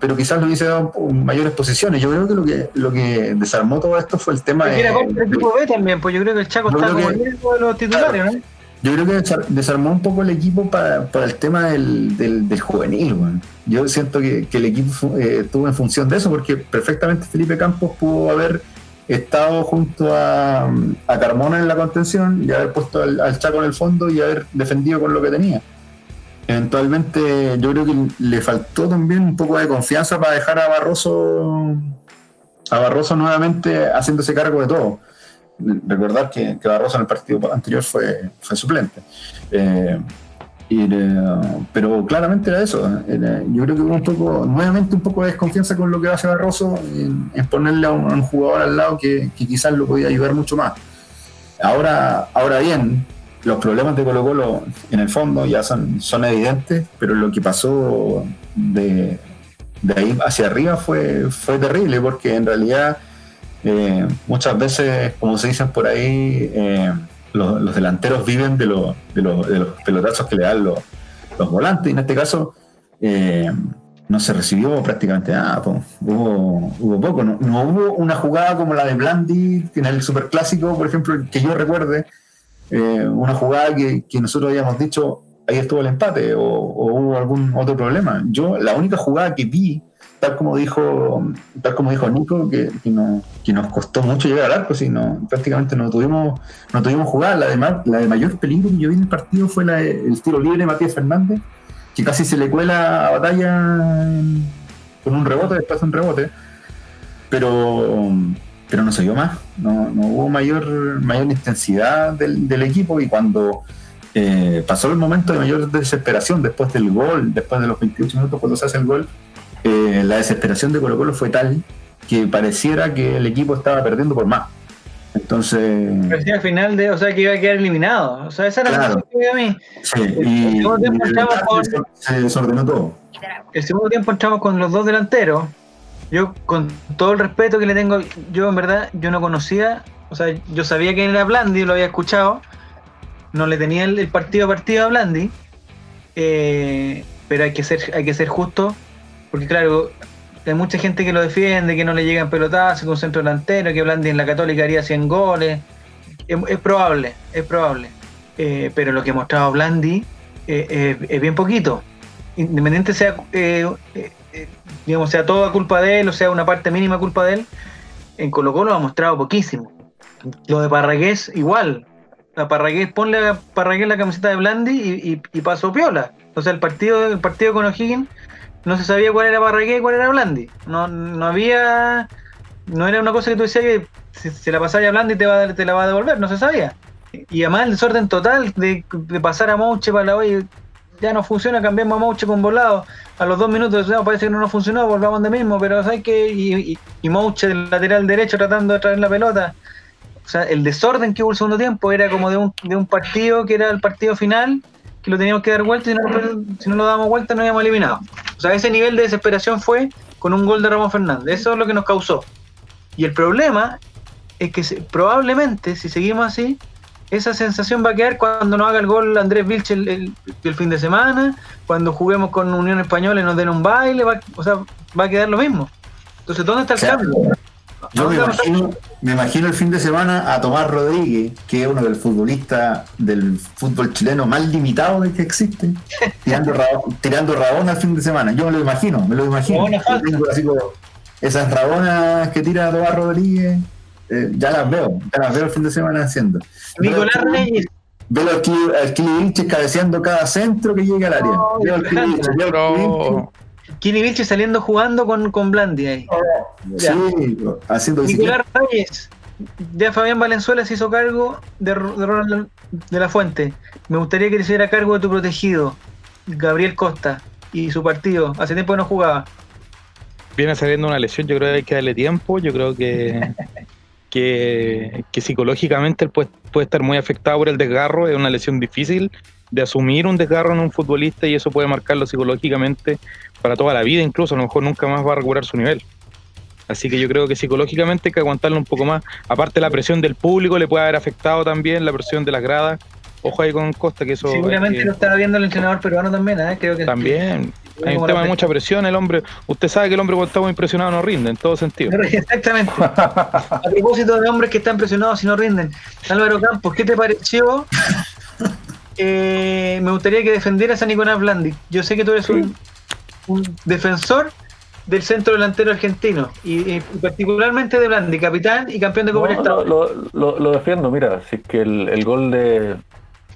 pero quizás le hubiese dado mayores posiciones. Yo creo que lo que lo que desarmó todo esto fue el tema era de, parte del equipo B también, pues yo creo que el Chaco está como que- de los titulares, ¿no? Yo creo que desar- desarmó un poco el equipo para, el tema del, del, juvenil. weón. Yo siento que, el equipo eh, estuvo en función de eso, porque perfectamente Felipe Campos pudo haber estado junto a, a Carmona en la contención y haber puesto al, al Chaco en el fondo y haber defendido con lo que tenía. Eventualmente yo creo que le faltó también un poco de confianza para dejar a Barroso a Barroso nuevamente haciéndose cargo de todo. Recordar que, que Barroso en el partido anterior fue, fue suplente. Eh, eh, pero claramente era eso. Yo creo que hubo un poco, nuevamente un poco de desconfianza con lo que hace Barroso en, ponerle a un, a un jugador al lado que, que quizás lo podía ayudar mucho más. Ahora, ahora bien, los problemas de Colo Colo en el fondo ya son, son evidentes, pero lo que pasó de, de ahí hacia arriba fue, fue terrible, porque en realidad eh, muchas veces, como se dicen por ahí, eh, los, delanteros viven de, lo- de, lo- de los pelotazos que le dan los, los volantes, y en este caso eh, no se recibió prácticamente nada, hubo, hubo poco, no, no hubo una jugada como la de Blandi en el Superclásico, por ejemplo, que yo recuerde, una jugada que, que nosotros habíamos dicho, ahí estuvo el empate o hubo algún otro problema. Yo la única jugada que vi, tal como dijo, tal como dijo Nico, que, que, no- que nos costó mucho llegar al arco, si no, prácticamente no tuvimos, no tuvimos jugada. La de, la de mayor peligro que yo vi en el partido fue la de- el tiro libre de Matías Fernández, que casi se le cuela a batalla con un rebote, después de un rebote. Pero pero no se vio más, no, no hubo mayor, mayor intensidad del, del equipo y cuando eh, pasó el momento de mayor desesperación después del gol, después de los 28 minutos cuando se hace el gol, eh, la desesperación de Colo Colo fue tal que pareciera que el equipo estaba perdiendo por más. Entonces, Parecía al final de, o sea, que iba a quedar eliminado. O sea, esa era Claro. la que dio a mí. sí, el y, segundo tiempo y entramos con- se desordenó todo. El segundo tiempo entramos con los dos delanteros, Yo, con todo el respeto que le tengo, yo en verdad, yo no conocía, o sea, yo sabía quién era Blandi, lo había escuchado, no le tenía el, el partido a partido a Blandi, eh, pero hay que ser, hay que ser justo, porque claro, hay mucha gente que lo defiende, que no le llegan pelotazos, con un centro delantero, que Blandi en la Católica haría 100 goles. Es, probable, es probable. Eh, pero lo que ha mostrado Blandi eh, eh, es bien poquito. Independiente sea, digamos, sea toda culpa de él, o sea una parte mínima culpa de él, en Colo Colo ha mostrado poquísimo. Lo de Parragués, igual. A Parragués, ponle a Parragués la camiseta de Blandi y, y, y pasó piola. O sea, el partido, el partido con O'Higgins no se sabía cuál era Parragués y cuál era Blandi. No, no había. No era una cosa que tú decías que si se la pasaba a Blandi te, va, te la va a devolver, no se sabía. Y además el desorden total de, de pasar a Mouche para la hoy ya no funciona, cambiamos a Mouche con volado. A los dos minutos no, parece que no nos funcionó, volvamos de mismo, pero ¿sabes qué? Y, y, y Mouche del lateral derecho tratando de traer la pelota. O sea, el desorden que hubo el segundo tiempo era como de un, de un partido que era el partido final, que lo teníamos que dar vuelta y si no, si no lo damos vuelta no habíamos eliminado. O sea, ese nivel de desesperación fue con un gol de Ramón Fernández. Eso es lo que nos causó. Y el problema es que probablemente, si seguimos así, esa sensación va a quedar cuando nos haga el gol Andrés Vilche el, el- el fin de semana, cuando juguemos con Unión Española y nos den un baile, va, o sea, va a quedar lo mismo. Entonces, ¿dónde está el O sea, cambio? Yo me ¿Dónde está- imagino, me imagino el fin de semana a Tomás Rodríguez, que es uno del futbolista del fútbol chileno más limitado del que existe, tirando, rabo- tirando rabona el fin de semana. Yo me lo imagino, me lo imagino. Tengo así como esas rabonas que tira Tomás Rodríguez, eh, ya las veo, ya las veo el fin de semana haciendo. Nicolás Veo- Reyes, Veo al Kili al Kili Vilches cabeceando cada centro que llega al área. No, Veo al Kili Vilche saliendo jugando con, con Blandi ahí. Ya. Sí, haciendo bicicleta. Nicolás Reyes, ya Fabián Valenzuela se hizo cargo de, de Ronald de la Fuente. Me gustaría que le hiciera cargo de tu protegido, Gabriel Costa, y su partido. Hace tiempo que no jugaba. viene saliendo una lesión, yo creo que hay que darle tiempo, yo creo que, que, que psicológicamente él puede, puede estar muy afectado por el desgarro, es una lesión difícil de asumir un desgarro en un futbolista y eso puede marcarlo psicológicamente para toda la vida, incluso a lo mejor nunca más va a recuperar su nivel. Así que yo creo que psicológicamente hay que aguantarlo un poco más. Aparte la presión del público le puede haber afectado también, la presión de las gradas. Ojo ahí con Costa, que eso... Seguramente que- lo estaba viendo el entrenador peruano también, ¿eh? creo que también hay un tema de mucha presión, el hombre, usted sabe que el hombre cuando está muy impresionado no rinde en todo sentido. Exactamente. A propósito de hombres que están presionados y no rinden. Álvaro Campos, ¿qué te pareció? Eh, me gustaría que defendieras a Nicolás Blandi. Yo sé que tú eres un, un defensor del centro delantero argentino y, y particularmente de Blandi, capitán y campeón de Copa No, lo, lo- lo defiendo, mira, si es que el, el gol de,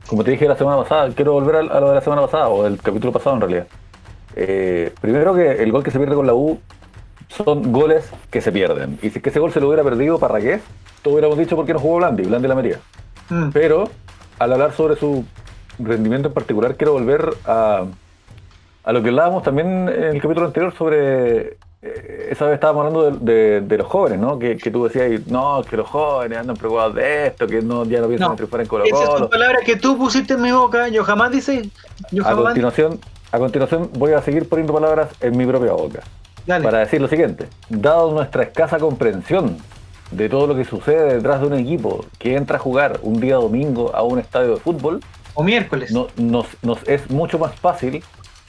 como te dije la semana pasada, quiero volver a, a lo de la semana pasada, o el capítulo pasado en realidad. Eh, primero que el gol que se pierde con la U son goles que se pierden. Y si es que ese gol se lo hubiera perdido Parragués, todos hubiéramos dicho por qué no jugó Blandi, Blandi la metía. Mm. Pero al hablar sobre su rendimiento en particular, quiero volver a, a lo que hablábamos también en el capítulo anterior sobre. eh, esa vez estábamos hablando de, de- de los jóvenes, ¿no? Que, que tú decías, no, que los jóvenes andan preocupados de esto, que no, ya no piensan No, en triunfar en Colo Colo. palabras que tú pusiste en mi boca. Yo jamás dice. Yo A continuación, a continuación voy a seguir poniendo palabras en mi propia boca. Dale. Para decir lo siguiente, dado nuestra escasa comprensión de todo lo que sucede detrás de un equipo que entra a jugar un día domingo a un estadio de fútbol, O miércoles. no- nos, es mucho más fácil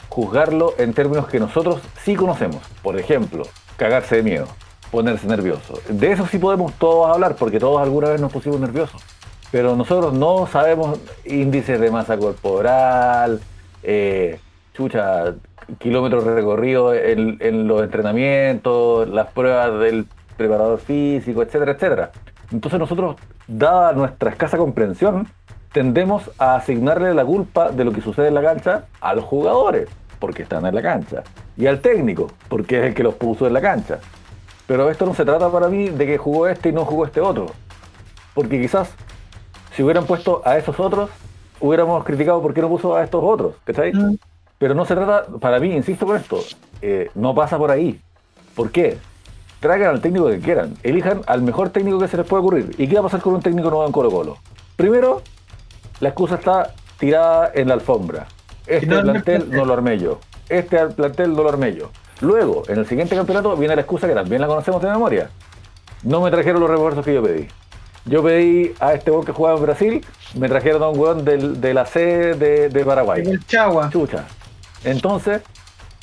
juzgarlo en términos que nosotros sí conocemos. Por ejemplo, cagarse de miedo, ponerse nervioso. De eso sí podemos todos hablar, porque todos alguna vez nos pusimos nerviosos. Pero nosotros no sabemos índices de masa corporal, eh, chucha, kilómetros recorridos en, en los entrenamientos, las pruebas del preparador físico, etcétera, etcétera. Entonces nosotros, dada nuestra escasa comprensión, tendemos a asignarle la culpa de lo que sucede en la cancha a los jugadores, porque están en la cancha, y al técnico, porque es el que los puso en la cancha. Pero esto no se trata para mí de que jugó este y no jugó este otro, porque quizás si hubieran puesto a esos otros, hubiéramos criticado por qué no puso a estos otros, ¿cachai? Mm. Pero no se trata, para mí, insisto con esto, eh, no pasa por ahí. ¿Por qué? Traigan al técnico que quieran, elijan al mejor técnico que se les pueda ocurrir. ¿Y qué va a pasar con un técnico nuevo en Colo Colo? Primero, la excusa está tirada en la alfombra. Este no, plantel no lo armé yo. Este plantel no lo armé yo. Luego, en el siguiente campeonato viene la excusa que también la conocemos de memoria. No me trajeron los refuerzos que yo pedí. Yo pedí a este weón que jugaba en Brasil, me trajeron a un weón del, de la C de, de Paraguay. El Chagua. Chucha. Entonces,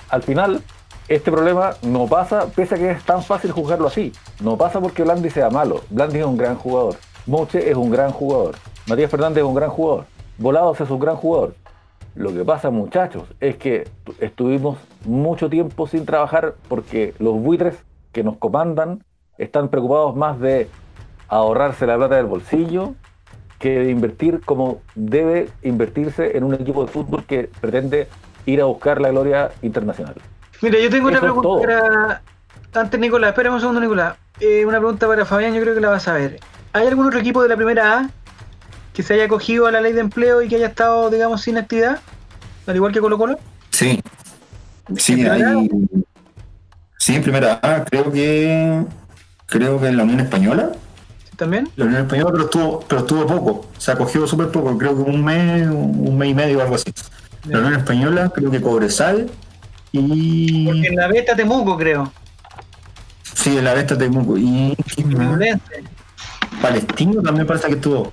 al final, este problema no pasa, pese a que es tan fácil juzgarlo así. No pasa porque Blandi sea malo. Blandi es un gran jugador. Moche es un gran jugador. Matías Fernández es un gran jugador. Volados es un gran jugador. Lo que pasa, muchachos, es que tu- estuvimos mucho tiempo sin trabajar porque los buitres que nos comandan están preocupados más de ahorrarse la plata del bolsillo que de invertir como debe invertirse en un equipo de fútbol que pretende ir a buscar la gloria internacional. Mira, yo tengo una Eso pregunta para. Antes, Nicolás, espérame un segundo, Nicolás. Eh, una pregunta para Fabián, yo creo que la vas a ver. ¿Hay algún otro equipo de la primera A que se haya acogido a la ley de empleo y que haya estado, digamos, sin actividad? Al igual que Colo Colo. Sí. Sí, ¿En primera hay. Sí, en primera A, creo que. Creo que en la Unión Española. ¿Sí, ¿También? La Unión Española, pero estuvo, pero estuvo poco. Se acogió súper poco, creo que un mes, un mes y medio o algo así. La Unión Española, creo que Cobresal y. Porque en la beta Temuco, creo. Sí, en la Vesta Temuco. Y. Palestino también parece que estuvo.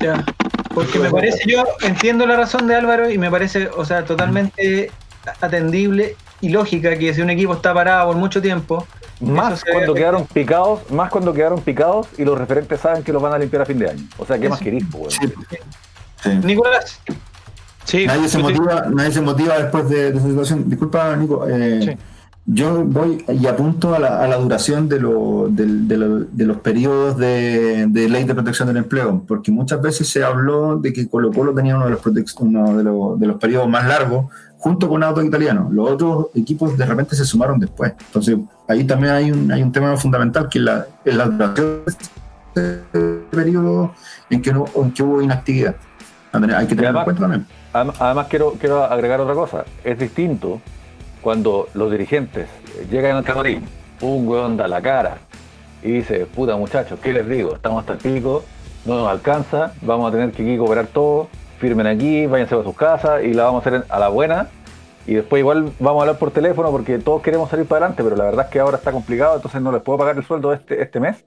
Ya. Porque me parece, yo entiendo la razón de Álvaro y me parece, o sea, totalmente atendible y lógica que si un equipo está parado por mucho tiempo, Más cuando quedaron picados, más cuando quedaron picados y los referentes saben que los van a limpiar a fin de año. O sea, ¿qué Eso. más querís? Sí. Sí. Nicolás, Sí, Nadie se motiva, nadie se motiva después de, de esa situación. Disculpa, Nico. eh, Sí. Yo voy y apunto a la, a la duración de, lo- del- de lo- de los periodos de, de ley de protección del empleo, porque muchas veces se habló de que Colo Colo tenía uno de los, uno de los, de los periodos más largos junto con Auto Italiano. Los otros equipos de repente se sumaron después. Entonces, ahí también hay un, hay un tema fundamental que es la, es la duración de ese periodo en que, no, en que hubo inactividad. Hay que tenerlo en cuenta también. Adem- Además, quiero, quiero agregar otra cosa. Es distinto cuando los dirigentes llegan al camarín, un weón da la cara y dice, puta muchachos, ¿qué les digo? Estamos hasta el pico, no nos alcanza, vamos a tener que aquí cooperar todo, firmen aquí, váyanse a sus casas y la vamos a hacer a la buena. Y después igual vamos a hablar por teléfono porque todos queremos salir para adelante, pero la verdad es que ahora está complicado, entonces no les puedo pagar el sueldo este, este mes.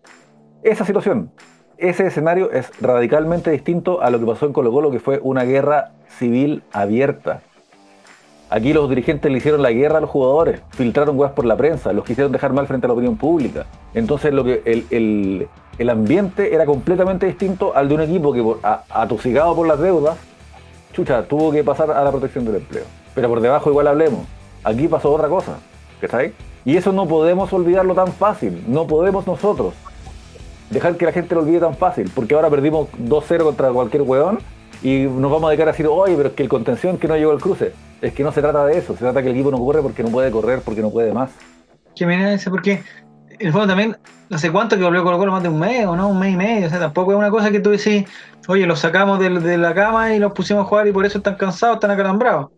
Esa situación, ese escenario es radicalmente distinto a lo que pasó en Colo Colo, que fue una guerra civil abierta. Aquí los dirigentes le hicieron la guerra a los jugadores, filtraron weas por la prensa, los quisieron dejar mal frente a la opinión pública. Entonces lo que el, el- el ambiente era completamente distinto al de un equipo que por- a- atosigado por las deudas, chucha, tuvo que pasar a la protección del empleo. Pero por debajo igual hablemos. Aquí pasó otra cosa, ¿cachai? Y eso no podemos olvidarlo tan fácil, no podemos nosotros dejar que la gente lo olvide tan fácil, porque ahora perdimos 2-0 contra cualquier weón y nos vamos a dedicar a decir, oye, pero es que el contención que no llegó al cruce. Es que no se trata de eso, se trata que el equipo no corre porque no puede correr, porque no puede más. que me dice, porque el fondo también, no sé cuánto que volvió Colo Colo, más de un mes o no, un mes y medio, o sea, tampoco es una cosa que tú decís, oye, los sacamos de, la cama y los pusimos a jugar y por eso están cansados, están acalambrados.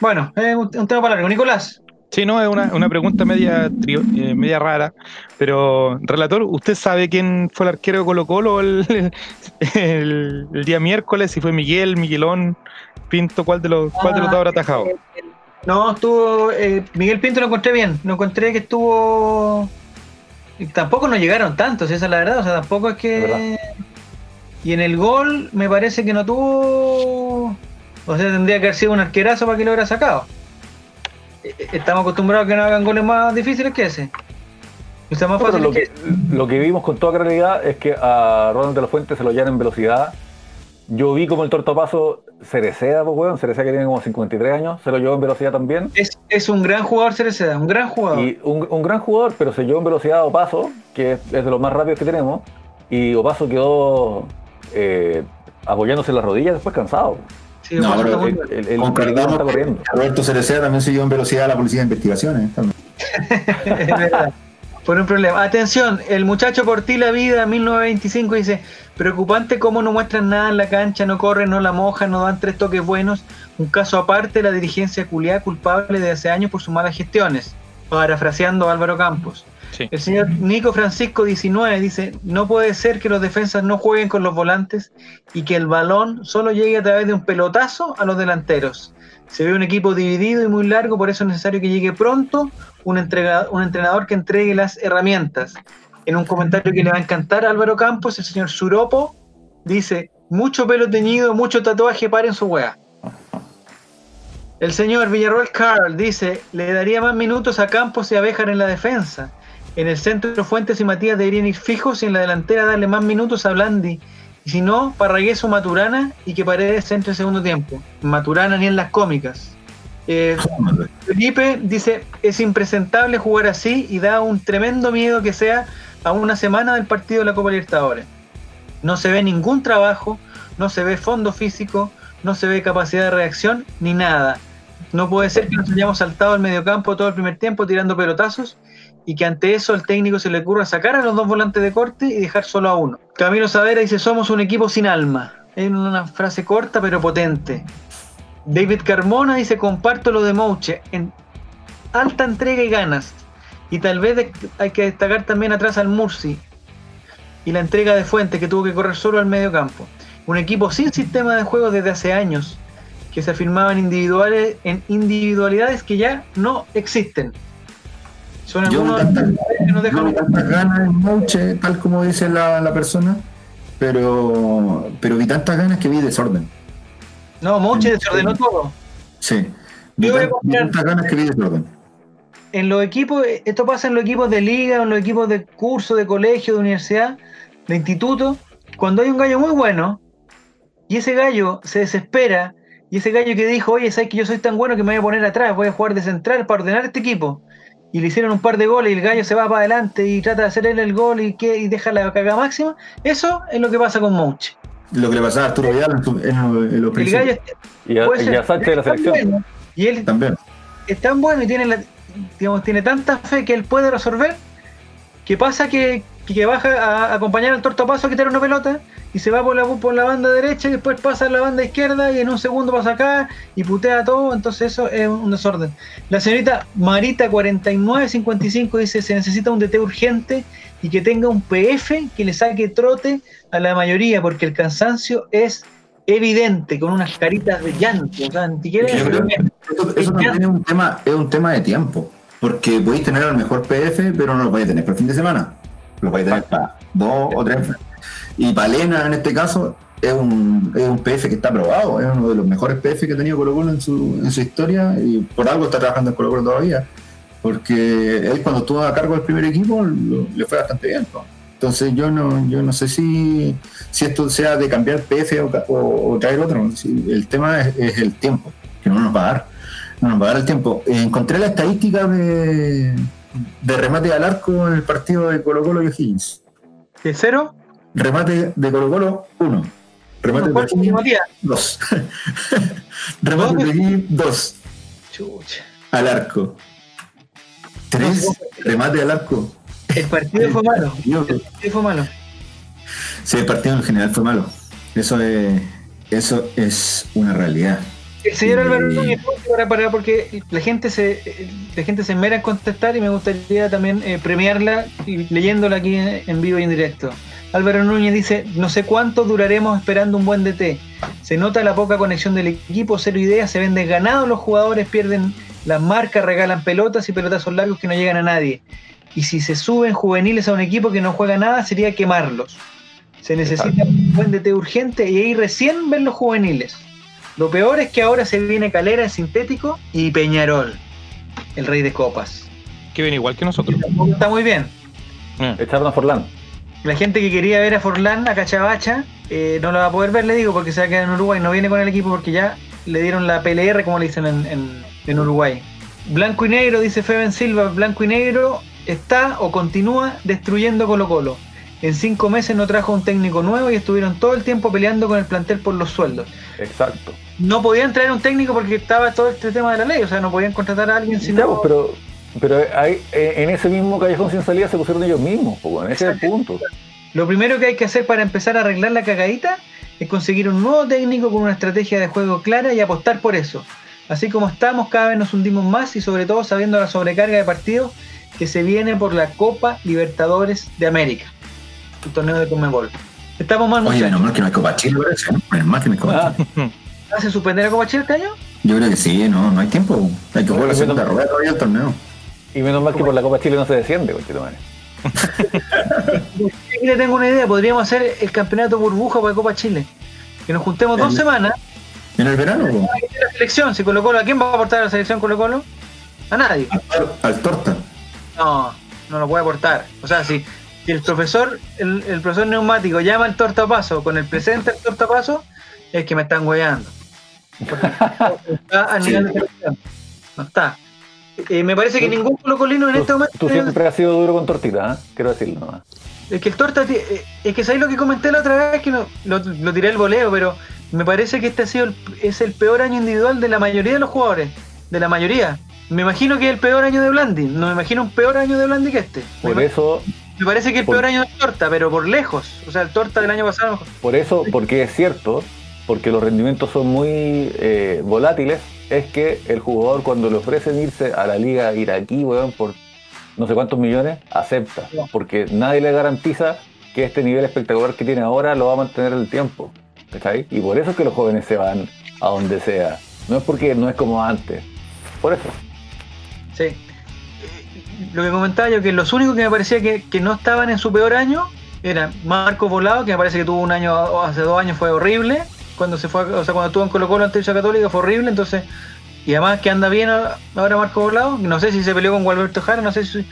Bueno, es un, un tema para largo. Nicolás, Sí, no, es una, una pregunta media, trio- eh, media rara, pero relator, ¿usted sabe quién fue el arquero de Colo Colo el, el- el día miércoles? Si fue Miguel, Miguelón, Pinto, ¿cuál de los, cuál de los dos habrá atajado? no, estuvo, eh, Miguel Pinto lo encontré bien, lo encontré que estuvo, y tampoco nos llegaron tantos, esa es la verdad, o sea, tampoco es Es que... Y en el gol me parece que no tuvo, o sea, tendría que haber sido un arquerazo para que lo hubiera sacado. Estamos acostumbrados a que no hagan goles más difíciles que ese. O sea, más fácil lo, que, que, lo que vimos con toda claridad es que a Ronald de la Fuente se lo llenan en velocidad. Yo vi como el tortapazo Cereceda, pues weón, Cereceda que tiene como 53 años, se lo llevó en velocidad también. es, es un gran jugador Cereceda, un gran jugador. Y un, un gran jugador, pero se llevó en velocidad a Opaso, que es, es de los más rápidos que tenemos, y Opaso quedó eh, apoyándose en las rodillas después cansado. Sí, No, pero El, el, el- Concordamos está que corriendo. Roberto Cereceda también siguió en velocidad a la Policía de Investigaciones. también. es verdad. Por un problema. Atención, el muchacho por ti la vida 1925 dice, preocupante cómo no muestran nada en la cancha, no corren, no la mojan, no dan tres toques buenos. Un caso aparte, la dirigencia culiada culpable de hace años por sus malas gestiones. Parafraseando a Álvaro Campos. Sí. El señor Nico Francisco 19 dice, no puede ser que los defensas no jueguen con los volantes y que el balón solo llegue a través de un pelotazo a los delanteros. Se ve un equipo dividido y muy largo, por eso es necesario que llegue pronto un, entrega- un entrenador que entregue las herramientas. En un comentario que le va a encantar a Álvaro Campos, el señor Suropo dice, mucho pelo teñido, mucho tatuaje, paren su weá. El señor Villarroel Carl dice, le daría más minutos a Campos y a Béjar en la defensa. En el centro Fuentes y Matías deberían ir fijos y en la delantera darle más minutos a Blandi. Y si no, Parragués o Maturana y que Paredes entre el segundo tiempo. Maturana ni en las cómicas. Eh, Felipe dice, es impresentable jugar así y da un tremendo miedo que sea a una semana del partido de la Copa Libertadores. No se ve ningún trabajo, no se ve fondo físico, no se ve capacidad de reacción ni nada. No puede ser que nos hayamos saltado al mediocampo todo el primer tiempo tirando pelotazos y que ante eso el técnico se le ocurra sacar a los dos volantes de corte y dejar solo a uno. Camilo Savera dice, somos un equipo sin alma. Es una frase corta pero potente. David Carmona dice, comparto lo de Mouche, en alta entrega y ganas. Y tal vez hay que destacar también atrás al Murci y la entrega de Fuentes que tuvo que correr solo al medio campo. Un equipo sin sistema de juego desde hace años, que se afirmaban individuales, en individualidades que ya no existen. Son algunos que nos No dejan tantas ganas en Mouche, tal como dice la, la persona, pero, pero vi tantas ganas que vi desorden. No, Mouche desordenó todo. Sí. Vi, Yo voy a tan- vi tantas ganas que vi desorden. en los equipos, esto pasa en los equipos de liga, en los equipos de curso, de colegio, de universidad, de instituto, cuando hay un gallo muy bueno y ese gallo se desespera y ese gallo que dijo, oye, sabes que yo soy tan bueno que me voy a poner atrás, voy a jugar de central para ordenar este equipo. Y le hicieron un par de goles y el gallo se va para adelante y trata de hacer él el gol y, que, y deja la caga máxima. Eso es lo que pasa con Mouch. Lo que le pasaba a Arturo Vidal en, los- El gallo Y a, puede y ser a Sánchez de la selección. bueno, y él también. es tan bueno y tiene, la- digamos, tiene tanta fe que él puede resolver que pasa que, que baja a acompañar al tortapaso a quitar una pelota y se va por la, por la banda derecha y después pasa a la banda izquierda y en un segundo pasa acá y putea todo, entonces eso es un desorden. La señorita Marita 4955 dice se necesita un DT urgente y que tenga un PF que le saque trote a la mayoría porque el cansancio es evidente con unas caritas de llanto, o sea, ni siquiera que Eso, eso también es un tema, es un tema de tiempo. Porque podéis tener al mejor PF, pero no lo podéis tener para el fin de semana. Lo podéis tener para dos o tres. Y Palena, en este caso, es un, es un PF que está aprobado. Es uno de los mejores PF que ha tenido Colo Colo en su, en su historia. Y por algo está trabajando en Colo Colo todavía. Porque él cuando estuvo a cargo del primer equipo le fue bastante bien. Entonces yo no, yo no sé si, si esto sea de cambiar PF o, traer otro. El tema es, el tiempo, que no nos va a dar. No nos va a dar el tiempo. Encontré la estadística de, de remate al arco en el partido de Colo Colo y O'Higgins. ¿De cero? Remate de Colo Colo, uno. Remate de ¿Cuál fue O'Higgins, Matías? dos. remate de dos. Chucha. Al arco. Tres. Remate al arco. El partido fue malo. El partido fue malo. Sí, el partido en general fue malo. Eso es, eso es una realidad. El señor Sí. Álvaro Núñez, para, para, porque la gente se la gente se mera en contestar y me gustaría también eh, premiarla y leyéndola aquí en, en vivo y en directo. Álvaro Núñez dice, no sé cuánto duraremos esperando un buen DT. Se nota la poca conexión del equipo, cero ideas, se ven desganados los jugadores, pierden las marcas, regalan pelotas y pelotazos largos que no llegan a nadie. Y si se suben juveniles a un equipo que no juega nada, sería quemarlos. Se necesita un buen DT urgente y ahí recién ven los juveniles. Lo peor es que ahora se viene Calera, el sintético, y Peñarol, el rey de copas. Que viene igual que nosotros. Está muy bien. Eh, Echaron a Forlán. La gente que quería ver a Forlán, a Cachabacha, eh, no lo va a poder ver, le digo, porque se va a quedar en Uruguay. No viene con el equipo porque ya le dieron la PLR, como le dicen en, en- en Uruguay. Blanco y negro, dice Feben Silva, blanco y negro está o continúa destruyendo Colo Colo. En cinco meses no trajo un técnico nuevo y estuvieron todo el tiempo peleando con el plantel por los sueldos. Exacto. No podían traer un técnico porque estaba todo este tema de la ley, o sea, no podían contratar a alguien si Ya, no... pues, pero pero ahí, eh, en ese mismo callejón sin salida se pusieron ellos mismos. pues, bueno, ese es el punto. Lo primero que hay que hacer para empezar a arreglar la cagadita es conseguir un nuevo técnico con una estrategia de juego clara y apostar por eso. Así como estamos, cada vez nos hundimos más y sobre todo sabiendo la sobrecarga de partidos que se viene por la Copa Libertadores de América, el torneo de Conmebol. Estamos mal, Oye, menos mal que no hay Copa Chile, parece, ¿no? Menos mal que no hay Copa Ah, Chile. ¿Se suspende la Copa Chile este año? Yo creo que sí, no, no hay tiempo. Hay que jugar la segunda rueda todavía el torneo. Y menos mal que por la Copa Chile no se desciende, conchetumare. Aquí le tengo una idea, podríamos hacer el campeonato burbuja para Copa Chile. Que nos juntemos dos semanas En el verano, la selección, si Colo Colo, ¿a quién va a aportar a la selección Colo Colo? A nadie. al, tor- al torta. No, no lo puede aportar. O sea, si, si el profesor, el, el profesor neumático llama al tortapaso con el presente del tortapaso, es que me están no está a nivel de selección. No está. Eh, me parece que ningún colocolino en este momento. tú siempre has sido duro con tortita, ¿eh? quiero decirlo nomás. Es que el torta. eh, Es que sabéis lo que comenté la otra vez, que no- lo, lo tiré el voleo, pero me parece que este ha sido el, es el peor año individual de la mayoría de los jugadores. De la mayoría. Me imagino que es el peor año de Blandi. No me imagino un peor año de Blandi que este. Me, Por eso, me parece que el por- peor año de Torta, pero por lejos. O sea, el Torta del año pasado. por eso, porque es cierto, porque los rendimientos son muy eh, volátiles, es que el jugador cuando le ofrecen irse a la liga iraquí, weón, por no sé cuántos millones, acepta. Porque nadie le garantiza que este nivel espectacular que tiene ahora lo va a mantener el tiempo. ¿Cachai? Y por eso es que los jóvenes se van a donde sea. No es porque no es como antes. Por eso. Sí. Lo que comentaba yo, que los únicos que me parecía que, que no estaban en su peor año eran Marco Volado, que me parece que tuvo un año, hace dos años fue horrible. Cuando se fue, a- o sea, cuando estuvo en Colo Colo ante Villa Católica fue horrible, entonces. Y además que anda bien ahora Marco Volado, no sé si se peleó con Gualberto Jara, no sé si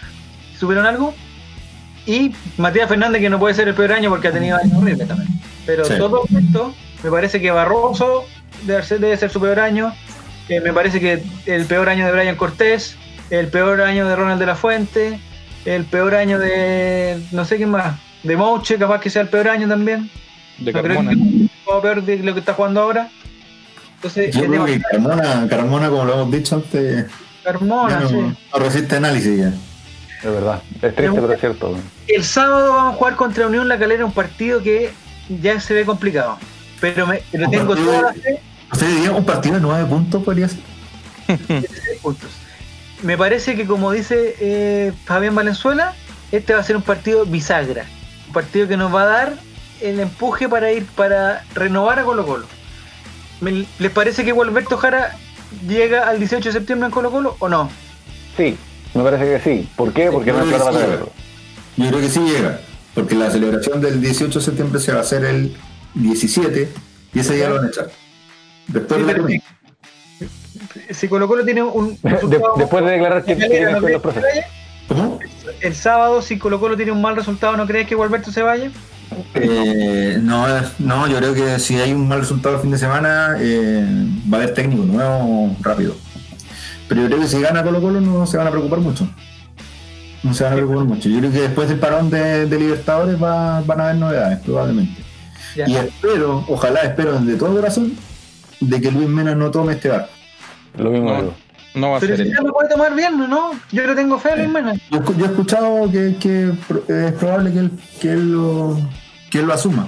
supieron algo. Y Matías Fernández, que no puede ser el peor año porque ha tenido años horribles también. Pero Sí. todo esto, me parece que Barroso debe ser, debe ser su peor año. Eh, me parece que el peor año de Brian Cortés, el peor año de Ronald de la Fuente, el peor año de no sé qué más, de Mouche, capaz que sea el peor año también. De No creo Carmona. que peor de lo que está jugando ahora. Entonces, Yo es creo que. Carmona, Carmona, como lo hemos dicho antes, Carmona, no, sí. no resiste análisis ya. Es verdad. Es triste, pero es cierto. El sábado vamos a jugar contra Unión La Calera, un partido que ya se ve complicado. Pero, me, pero Un tengo toda la fe ¿Usted diría un partido de nueve puntos podría ser? de seis puntos. Me parece que como dice eh, Fabián Valenzuela, este va a ser un partido bisagra. Un partido que nos va a dar el empuje para ir, para renovar a Colo Colo. ¿Les parece que Gualberto Jara llega al 18 de septiembre en Colo Colo o no? Sí, me parece que sí. ¿Por qué? Porque no es creo plata para sí, traerlo. Yo creo que sí llega, porque la celebración del 18 de septiembre se va a hacer el 17 y ese día lo van a echar. Después Sí, de la. Si Colo Colo tiene un De- después de declarar que Calera, ¿no los. El sábado, si Colo Colo tiene un mal resultado, ¿no crees que Gualberto se vaya? Eh, no, no, yo creo que si hay un mal resultado el fin de semana, eh, va a haber técnico nuevo rápido. Pero yo creo que si gana Colo Colo no se van a preocupar mucho. No se van a preocupar mucho. Yo creo que después del parón de, de Libertadores va- van a haber novedades, probablemente. Ya. Y espero, ojalá espero de todo corazón, de que Luis Mena no tome este barco. Lo mismo No. No va a Pero ser si ya lo puede tomar bien, ¿no? Yo le tengo fe a Luis Mena. Yo, he escuchado que, que es probable que él, que, él lo, que él lo asuma,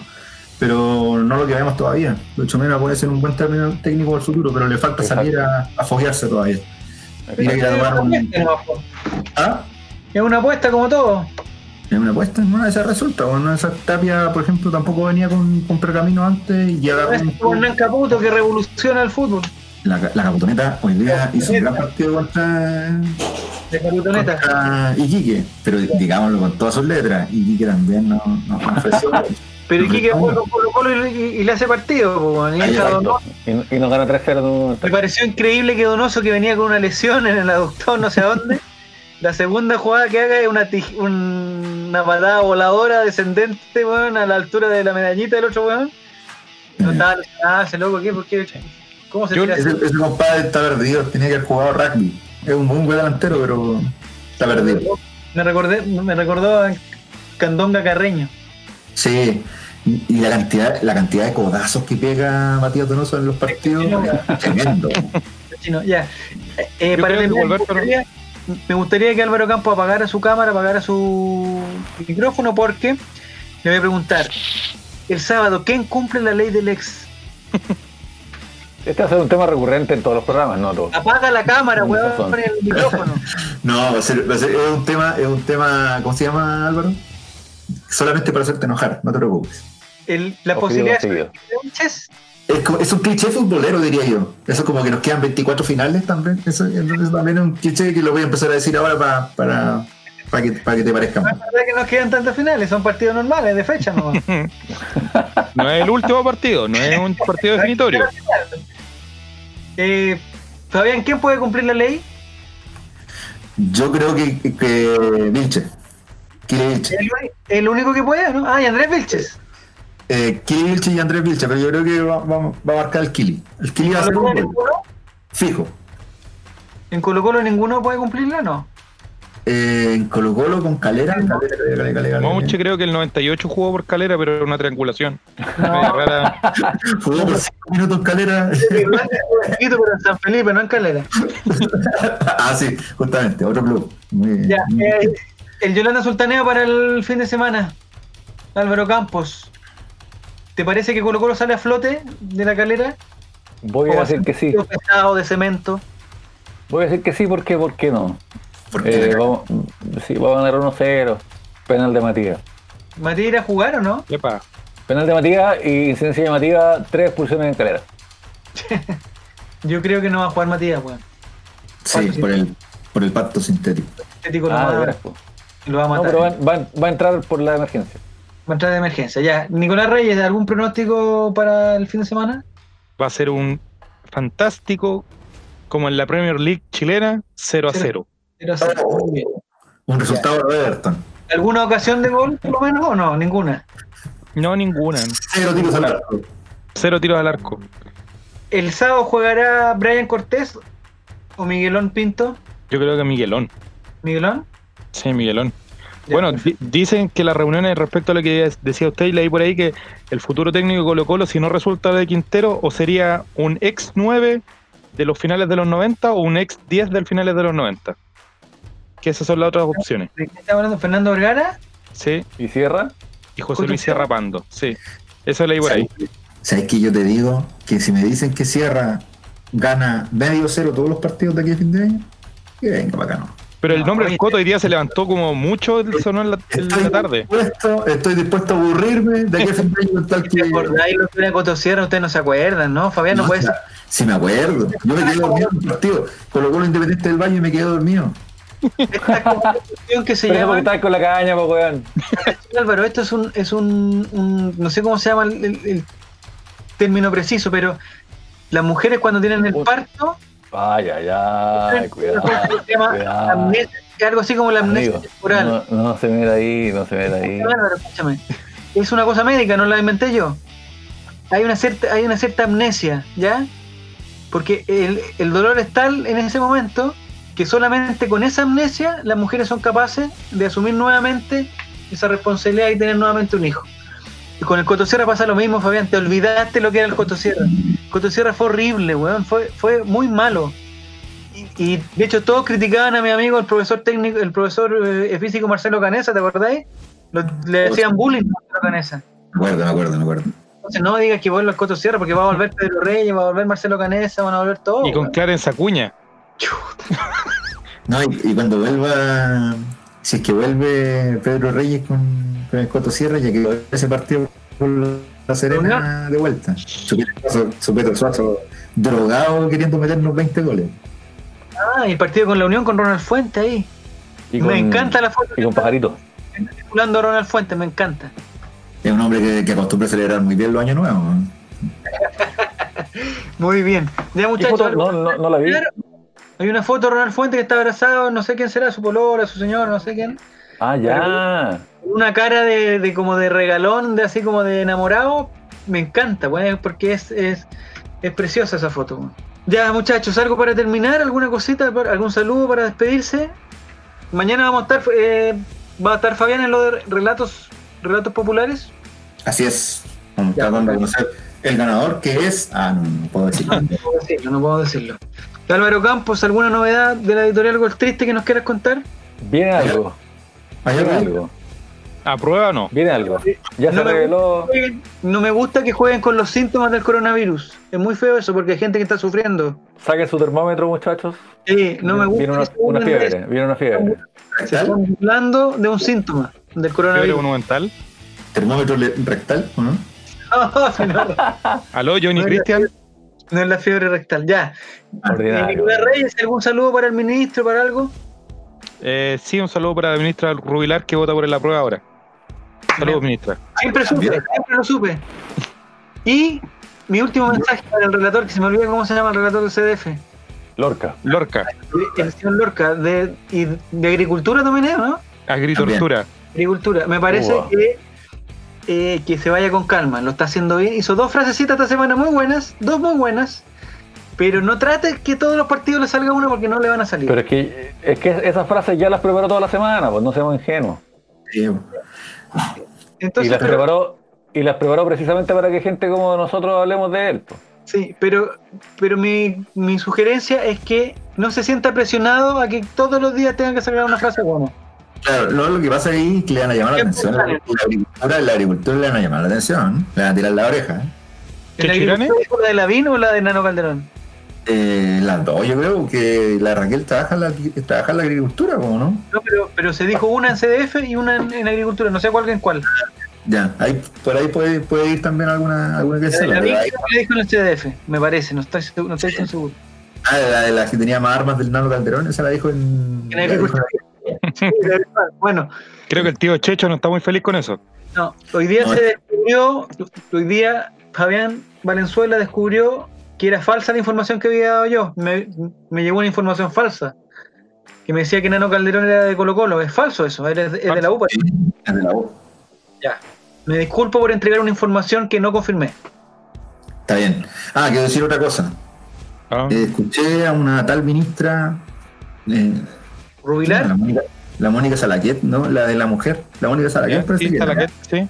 pero no lo que vemos todavía. De hecho, Mena puede ser un buen término técnico del futuro, pero le falta Exacto. salir a, a foguearse todavía. Ir a tomar una un-. ¿Ah? Es una apuesta como todo. Es una apuesta, en una de esas resulta. Bueno, esa Tapia, por ejemplo, tampoco venía con, con pergamino antes y agarró es un- como Hernán Caputo que revoluciona el fútbol. La, la caputoneta hoy día hizo un gran partido contra, contra Iquique, pero digámoslo con todas sus letras. Iquique también no, no, ofreció. Pero Iquique juega con Colo Colo y, y- y le hace partido. Y. Y, nos gana 3-0 en un momento. Me pareció increíble que Donoso, que venía con una lesión en el aductor, no sé a dónde, la segunda jugada que haga es una, tij- un- una patada voladora descendente, weón, a la altura de la medallita del otro weón. No estaba lesionado ese loco, ¿qué? ¿Por qué? ¿Cómo se? Ese, ese compadre está perdido, tenía que haber jugado rugby. Es un buen delantero, pero está perdido. Me recordé, me recordó a Candonga Carreño. Sí, y la cantidad, la cantidad de codazos que pega Matías Donoso en los partidos es tremendo. Chino, ya. Eh, eh, para me, gustaría, me gustaría que Álvaro Campo apagara su cámara, apagara su micrófono, porque le voy a preguntar: el sábado, ¿quién cumple la ley del ex? Este va a ser un tema recurrente en todos los programas, no todos. Apaga la cámara, weón, el micrófono. No, va a ser, va a ser- es un tema, es un tema, ¿cómo se llama Álvaro? Solamente para hacerte enojar, no te preocupes. El- la posibilidad de Es, como- es un cliché futbolero, diría yo. Eso como que nos quedan 24 finales también. Eso, eso también es un cliché que lo voy a empezar a decir ahora pa- para, para, que, para que te parezca No más. es verdad que nos quedan tantas finales, son partidos normales, de fecha no. No es el último partido, no es un partido definitorio. Eh, Fabián, ¿quién puede cumplir la ley? Yo creo que, que Vilche. Kili Vilche. El, único que puede, ¿no? Ah, y Andrés Vilches. Eh, Kili Vilche y Andrés Vilche, pero yo creo que va, va- va a marcar el Kili. El Kili va a ser ¿Colo-Colo un fijo. ¿En Colo Colo ninguno puede cumplirla no? Eh, en Colo Colo con Calera. Calera, Calera, Calera, creo que el 98 jugó por calera, pero era una triangulación. Rara. Jugó por 5 minutos Calera. Pero en San Felipe, no en Calera. ah, sí, justamente, otro club. Muy, Ya, muy- eh, el Yolanda Sultaneo para el fin de semana. Álvaro Campos. ¿Te parece que Colo Colo sale a flote de la calera? Voy ¿O a decir que sí. pesado de cemento. Voy a decir que sí, porque ¿por qué no? Porque Eh, vamos, sí, va a ganar 1-0. Penal de Matías. ¿Matías irá a jugar o no? Epa. Penal de Matías y incidencia de Matías, tres expulsiones en calera. Yo creo que no va a jugar Matías, weón. sí, por el, por el pacto sintético. Estético lo, Ah, va, po. lo va a No, matar. pero va, va- va a entrar por la emergencia. Va a entrar de emergencia. Ya, Nicolás Reyes, ¿algún pronóstico para el fin de semana? Va a ser un fantástico, como en la Premier League chilena, 0 a 0. Pero sí, muy bien. Un resultado de Everton. ¿Alguna ocasión de gol, por lo menos, o no? Ninguna. No, ninguna. Cero tiros al arco. Cero tiros al arco. ¿El sábado jugará Brian Cortés o Miguelón Pinto? Yo creo que Miguelón. ¿Miguelón? Sí, Miguelón. Ya, Bueno, di- dicen que las reuniones respecto a lo que decía usted y leí por ahí que el futuro técnico de Colo Colo, si no resulta de Quintero, o sería un ex 9 de los finales de los 90 o un ex 10 del finales de los 90. Que esas son las otras opciones. ¿De qué está hablando Fernando Vergara? Sí, ¿Y cierra? y José Luis Sierra Pando. Sí, eso leí por ahí. ¿Sabes que yo te digo? Que si me dicen que Sierra gana medio cero todos los partidos de aquí a fin de año, que venga para acá, no. Pero el No, nombre del Coto hoy día se levantó como mucho, el sonó en la, en la tarde. dispuesto, estoy dispuesto a aburrirme de aquí a fin de año tal que. ¿Te acordáis lo que era Cotosierra? Ustedes no se acuerdan, ¿no? Fabián no, No, puede o ser. sea, Sí me acuerdo. Yo me quedé dormido en un partido. Colocó el Independiente del Valle y me quedé dormido. Esta que se Pero llama. porque con la caña, po, weón. Álvaro, esto es un, es un, un- no sé cómo se llama el, el- el término preciso, pero las mujeres cuando tienen el parto, Ay, ay, ay, cuidado. se llama cuidado. amnesia, algo así como la amnesia Amigo, temporal. no, no se meta ahí, no se meta ahí. Álvaro, escúchame. Es una cosa médica, no la inventé yo. Hay una cierta, hay una cierta amnesia, ¿ya? Porque el, el dolor es tal en ese momento que solamente con esa amnesia las mujeres son capaces de asumir nuevamente esa responsabilidad y tener nuevamente un hijo. Y con el Cotosierra pasa lo mismo, Fabián. Te olvidaste lo que era el Cotosierra. El Cotosierra fue horrible, weón. Fue, fue muy malo. Y, y, de hecho todos criticaban a mi amigo, el profesor técnico, el profesor eh, físico Marcelo Canesa, ¿te acordáis? Lo- le decían bullying a Marcelo Canesa. Me acuerdo, me acuerdo, me acuerdo. Entonces no digas que vuelve el Coto Sierra porque va a volver Pedro Reyes, va a volver Marcelo Canesa, van a volver todos. Y con weón. Clarence Acuña. No, y, y cuando vuelva, si es que vuelve Pedro Reyes con, con el Coto Sierra, ya que ese partido con la Serena de vuelta. Su Pedro Suazo, su Pedro Suazo drogado queriendo meternos 20 goles. Ah, y el partido con la Unión con Ronald Fuente ahí. Y me con- encanta la foto Y con pajarito. circulando Ronald Fuente, me encanta. Es un hombre que, que acostumbra a celebrar muy bien los años nuevos. Muy bien. Ya ¿Qué muchachos, foto? No, no, no la vi. Hay una foto de Ronald Fuente que está abrazado, no sé quién será, su polora, su señor, no sé quién. Ah, ya. Una cara de, de como de regalón, de así como de enamorado. Me encanta, weón, porque es, es, es preciosa esa foto. Ya, muchachos, algo para terminar, alguna cosita, algún saludo para despedirse. Mañana vamos a estar, eh, va a estar Fabián en lo de relatos, relatos populares. Así es. Vamos tratando de conocer el ganador que es. Ah, no, no puedo decirlo. No puedo decirlo, no puedo decirlo. Álvaro Campos, ¿alguna novedad de la editorial Gol Triste que nos quieras contar? Viene algo. Hay Viene algo. algo. ¿Aprueba o no? Viene algo. Ya No se reveló. No me gusta que jueguen con los síntomas del coronavirus. Es muy feo eso porque hay gente que está sufriendo. Saquen su termómetro, muchachos. Sí, no me gusta. Viene una, una fiebre. Viene una fiebre. Se están burlando de un síntoma del Fiebre coronavirus. monumental. Termómetro rectal, ¿o no? No, si no, Aló, Johnny Cristian. No es la fiebre rectal. Ya. Ordinario. Nicolás Reyes, ¿algún saludo para el ministro, para algo? Eh, sí, un saludo para la ministra Rubilar que vota por la prueba ahora. Saludos, ministra. Siempre supe, Bien. siempre lo supe. Y mi último mensaje para el relator, que se me olvida cómo se llama el relator del CDF. Lorca. Lorca, El señor Lorca, de, y de agricultura también es, ¿no? agricultura. Agricultura. Me parece que, eh, que se vaya con calma. Lo está haciendo bien. Hizo dos frasecitas esta semana muy buenas, dos muy buenas. Pero no trate que todos los partidos le salga una porque no le van a salir. Pero es que, es que esas frases ya las preparó toda la semana, pues no seamos ingenuos. Sí, Y Entonces, las pero- preparó, y las preparó precisamente para que gente como nosotros hablemos de él. pues. Sí, pero, pero mi, mi sugerencia es que no se sienta presionado a que todos los días tengan que sacar una frase buena. Claro, no, lo que pasa ahí es que le van a llamar la ¿Qué atención. La agricultura, la agricultura le van a llamar la atención. Le van a tirar la oreja. ¿Qué ¿La agricultura la de Lavín o la de Nano Calderón? Eh, las dos, yo creo que la Raquel trabaja en la, trabaja en la agricultura, ¿cómo no? No, pero, pero se dijo una en CDF y una en, en agricultura, no sé cuál en cuál. Ya, ahí, por ahí puede, puede ir también alguna, alguna que La sea. Ahí- la dijo en el CDF, me parece, no estoy, no estoy tan seguro. Ah, la de la que tenía más armas del Nano Calderón, esa la dijo en. En agricultura. Bueno, Creo que el tío Checho no está muy feliz con eso. no, hoy día No, se descubrió, hoy día Fabián Valenzuela descubrió que era falsa la información que había dado yo. Me, me llegó una información falsa. Que me decía que Nano Calderón era de Colo Colo. Es falso eso, es de, es de la UPA. Es de la U. Ya. Me disculpo por entregar una información que no confirmé. Está bien. Ah, quiero decir otra cosa. Ah, Eh, escuché a una tal ministra. eh, Rubilar, La Mónica, la Mónica Salaquet, ¿no? La de la mujer. La Mónica Salaquet, Sí, era. que- sí.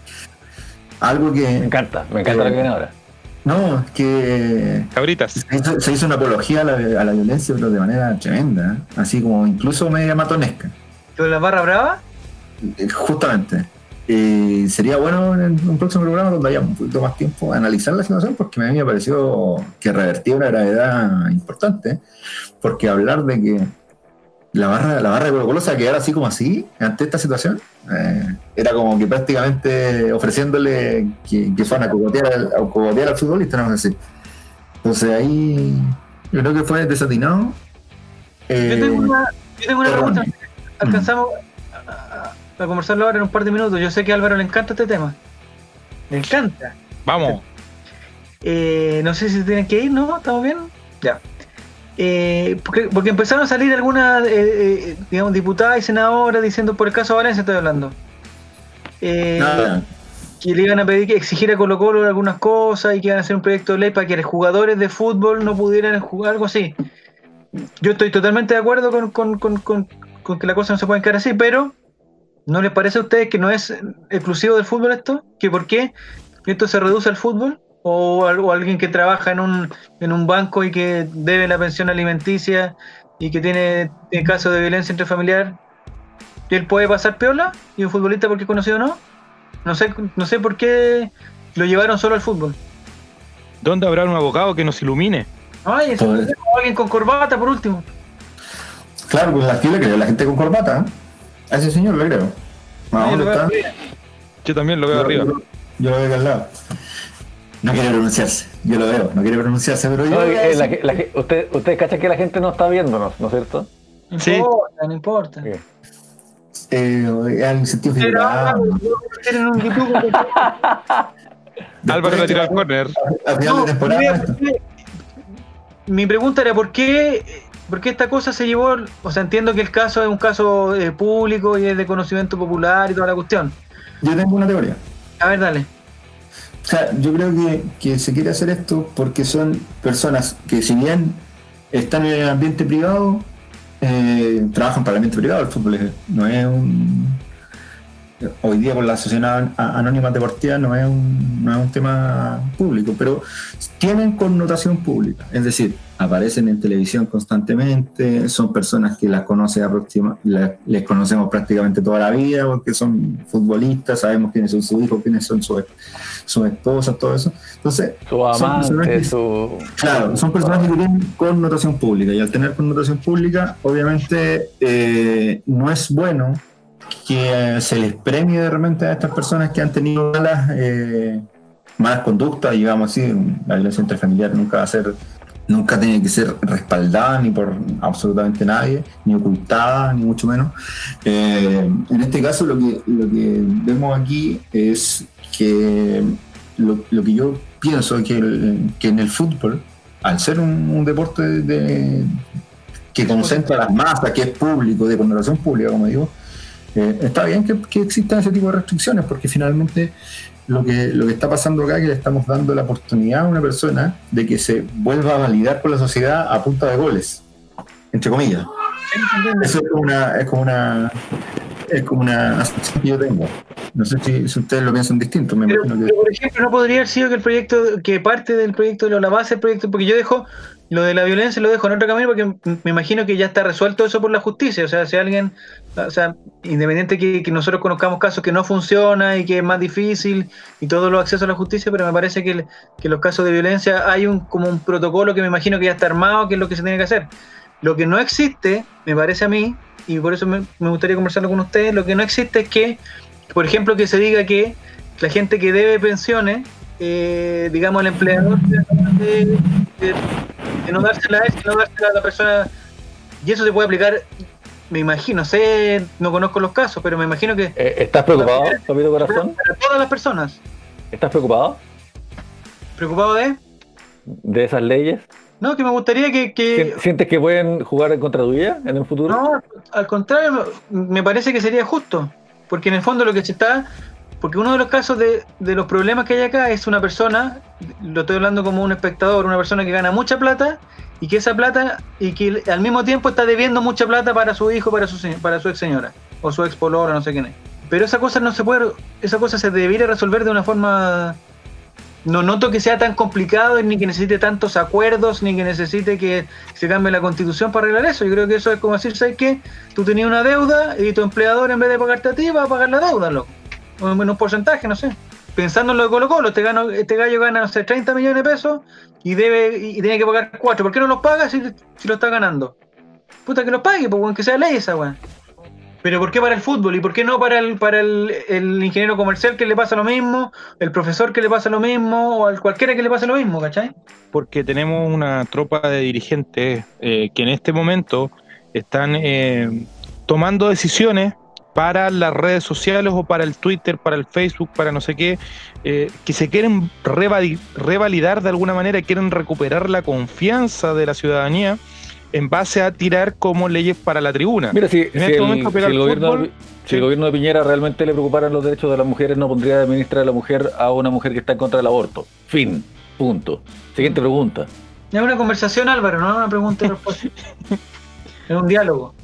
Algo Me que. encanta, me encanta Eh, lo que viene ahora. No, es que Cabritas. se hizo, se hizo una apología a la, a la violencia, pero de manera tremenda. ¿eh? Así como incluso media matonesca. con la barra brava. Eh, Justamente. Eh, sería bueno en un próximo programa donde haya un poquito más tiempo analizar la situación porque a mí me pareció que revertía una gravedad importante porque hablar de que la barra, la barra de Colo Colo se va a quedar así como así ante esta situación eh, era como que prácticamente ofreciéndole que, que fueran a cogotear, al- a cogotear al futbolista, no sé. Entonces ahí yo creo que fue desatinado. Eh, Yo tengo una, yo tengo una pregunta. Alcanzamos a, a- a conversarlo ahora en un par de minutos. Yo sé que a Álvaro le encanta este tema. Le encanta. Vamos. Eh, no sé si tienen que ir, ¿no? ¿Estamos bien? Ya. Eh, porque, porque empezaron a salir algunas, eh, eh, digamos, diputadas y senadoras diciendo, por el caso Valencia estoy hablando, eh, nada, que le iban a pedir que exigir a Colo Colo algunas cosas y que iban a hacer un proyecto de ley para que los jugadores de fútbol no pudieran jugar, algo así. Yo estoy totalmente de acuerdo con, con- con- con- con que la cosa no se puede quedar así, pero ¿no les parece a ustedes que no es exclusivo del fútbol esto? ¿Que por qué esto se reduce al fútbol? ¿O, o alguien que trabaja en un, en un banco y que debe la pensión alimenticia y que tiene, tiene casos de violencia intrafamiliar? ¿Que él puede pasar piola? ¿Y un futbolista porque es conocido no? No sé, no sé por qué lo llevaron solo al fútbol. ¿Dónde habrá un abogado que nos ilumine? Ay, eso, Pues- o alguien con corbata por último. Claro, pues aquí le creo, la gente con corbata. ¿eh? A ese señor le creo. ¿A Ay, dónde lo veo está? Yo también lo veo Yo- arriba. Yo, yo lo veo al lado. No quiere pronunciarse, yo lo veo, no quiere pronunciarse, pero yo. A eh, la la usted, ustedes cachan que la gente no está viéndonos, ¿no es cierto? No Sí. importa, no importa. Sí. eh, algo sentido figurado. a en Álvaro le tiró al córner. Al final No, de temporada. porque- Mi pregunta era por qué, por qué esta cosa se llevó, o sea, entiendo que el caso es un caso eh, público y es de conocimiento popular y toda la cuestión. Yo tengo una teoría. A ver, dale. O sea, yo creo que, que se quiere hacer esto porque son personas que si bien están en el ambiente privado, eh, trabajan para el ambiente privado, el fútbol no es un... Hoy día con la A- Anónima Deportiva no es, un, no es un tema público, pero tienen connotación pública. Es decir, aparecen en televisión constantemente, son personas que las conoce aproxima- la- les conocemos prácticamente toda la vida porque son futbolistas, sabemos quiénes son sus hijos, quiénes son sus sus esposas, todo eso. Entonces, Su amante, su. claro, son personajes que tienen connotación pública y al tener connotación pública, obviamente eh, no es bueno que se les premie de repente a estas personas que han tenido malas, eh, malas conductas, digamos así, la violencia intrafamiliar nunca va a ser, nunca tiene que ser respaldada ni por absolutamente nadie, ni ocultada, ni mucho menos. Eh, en este caso lo que, lo que vemos aquí es que lo, lo que yo pienso es que, el- que en el fútbol, al ser un, un deporte de, que concentra las masas, que es público, de connotación pública, como digo, eh, está bien que, que existan ese tipo de restricciones, porque finalmente lo que, lo que está pasando acá es que le estamos dando la oportunidad a una persona de que se vuelva a validar por la sociedad a punta de goles, entre comillas. Eso es como una, es como una, es como una asunción que yo tengo. No sé si, si ustedes lo piensan distinto, me Pero, imagino que. por ejemplo, no podría haber sido que el proyecto, que parte del proyecto, la base del proyecto, porque yo dejo lo de la violencia, lo dejo en otro camino, porque me imagino que ya está resuelto eso por la justicia. O sea, si alguien, o sea, independiente que, que nosotros conozcamos casos que no funciona y que es más difícil y todos los accesos a la justicia, pero me parece que, que los casos de violencia hay un como un protocolo que me imagino que ya está armado, que es lo que se tiene que hacer. Lo que no existe, me parece a mí, y por eso me, me gustaría conversarlo con ustedes, lo que no existe es que, por ejemplo, que se diga que la gente que debe pensiones, eh, digamos, el empleador de, de- de no dársela a él, sino dársela a la persona, y eso se puede aplicar, me imagino, sé, no conozco los casos, pero me imagino que Eh, ¿Estás preocupado, Papito Corazón? para todas las personas, ¿Estás preocupado preocupado de, de esas leyes? No, que me gustaría que, que ¿Sien- ¿Sientes que pueden jugar en contra tuya en el futuro? No, al contrario, me parece que sería justo. Porque en el fondo lo que se está. Porque uno de los casos de, de los problemas que hay acá es una persona, lo estoy hablando como un espectador, una persona que gana mucha plata y que esa plata, y que al mismo tiempo está debiendo mucha plata para su hijo, para su, para su ex señora, o su ex polora, no sé quién es. Pero esa cosa no se puede, esa cosa se debería resolver de una forma no noto que sea tan complicado ni que necesite tantos acuerdos ni que necesite que se cambie la constitución para arreglar eso. Yo creo que eso es como decir, ¿sabes qué? Tú tenías una deuda y tu empleador en vez de pagarte a ti va a pagar la deuda, loco. En un porcentaje, no sé. Pensando en lo de Colo Colo, este, gano- este gallo gana, no sé, 30 millones de pesos y debe y tiene que pagar 4. ¿Por qué no los paga si, lo está ganando? Puta que los pague, pues bueno, que sea ley esa, weón. Pero ¿por qué para el fútbol? ¿Y por qué no para el, para el, el ingeniero comercial que le pasa lo mismo? ¿El profesor que le pasa lo mismo? ¿O al cualquiera que le pase lo mismo, cachai? porque tenemos una tropa de dirigentes eh, que en este momento están eh, tomando decisiones para las redes sociales o para el Twitter, para el Facebook, para no sé qué, eh, que se quieren revali- revalidar de alguna manera, quieren recuperar la confianza de la ciudadanía en base a tirar como leyes para la tribuna. Mira, si, En si este el, momento si el el gobierno, fútbol, si sí. el gobierno de Piñera realmente le preocuparan los derechos de las mujeres, no pondría de ministra de la mujer a una mujer que está en contra del aborto. Fin. Punto. Siguiente pregunta. Es una conversación, Álvaro, no es una pregunta y respuesta. es un diálogo.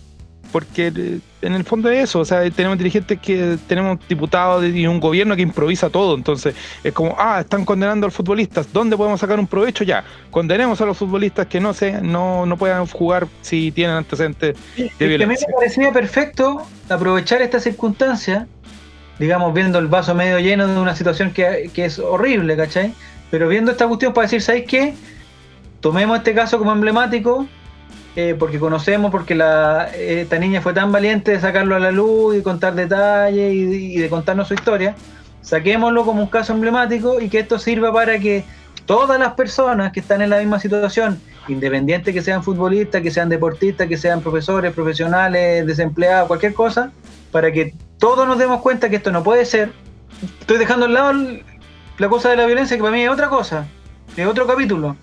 Porque eh, en el fondo es eso, o sea, tenemos dirigentes que tenemos diputados y un gobierno que improvisa todo, entonces es como, ah, están condenando a los futbolistas, ¿dónde podemos sacar un provecho? Ya, condenemos a los futbolistas que no se, no, no puedan jugar si tienen antecedentes de mí violencia. me parecía perfecto aprovechar esta circunstancia, digamos, viendo el vaso medio lleno de una situación que, que es horrible, ¿cachai? Pero viendo esta cuestión para decir, ¿sabes qué? Tomemos este caso como emblemático, eh, porque conocemos, porque la, esta niña fue tan valiente de sacarlo a la luz y contar detalles y, y de contarnos su historia. Saquémoslo como un caso emblemático y que esto sirva para que todas las personas que están en la misma situación, independiente que sean futbolistas, que sean deportistas, que sean profesores, profesionales, desempleados, cualquier cosa, para que todos nos demos cuenta que esto no puede ser. Estoy dejando al lado la cosa de la violencia, que para mí es otra cosa, es otro capítulo.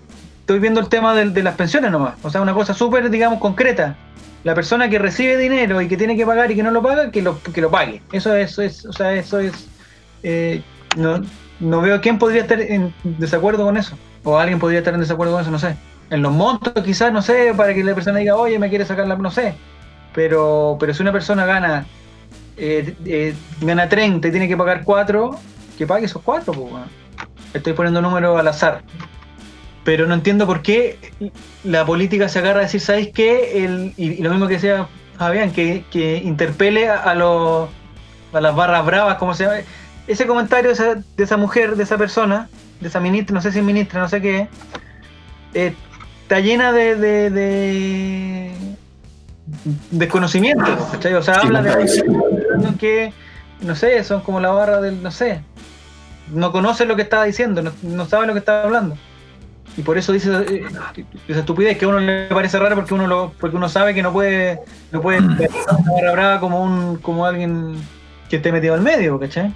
Estoy viendo el tema de, las pensiones nomás, o sea, una cosa súper, digamos, concreta. La persona que recibe dinero y que tiene que pagar y que no lo paga, que lo, que lo pague. Eso es, es- o sea, eso es... eh, no, no veo quién podría estar en desacuerdo con eso. O alguien podría estar en desacuerdo con eso, no sé. En los montos quizás, no sé, para que la persona diga, oye, me quiere sacar la... no sé. Pero, pero si una persona gana eh, eh, gana 30 y tiene que pagar 4, que pague esos 4, pues. Estoy poniendo números al azar. Pero no entiendo por qué la política se agarra a decir, ¿sabéis qué? El, y, y lo mismo que decía Fabián, que, que interpele a, a los a las barras bravas, como se llama. Ese comentario de esa, de esa mujer, de esa persona, de esa ministra, no sé si es ministra, no sé qué, eh, está llena de, de, de desconocimiento, ¿cachai? O sea, Sí, habla de que, no sé, son como la barra del, no sé. no conoce lo que estaba diciendo, no, no sabe lo que estaba hablando. Y por eso dice eh, esa estupidez que a uno le parece rara porque uno lo, porque uno sabe que no puede, no puede una brava como un, como alguien que esté metido al medio, ¿cachai?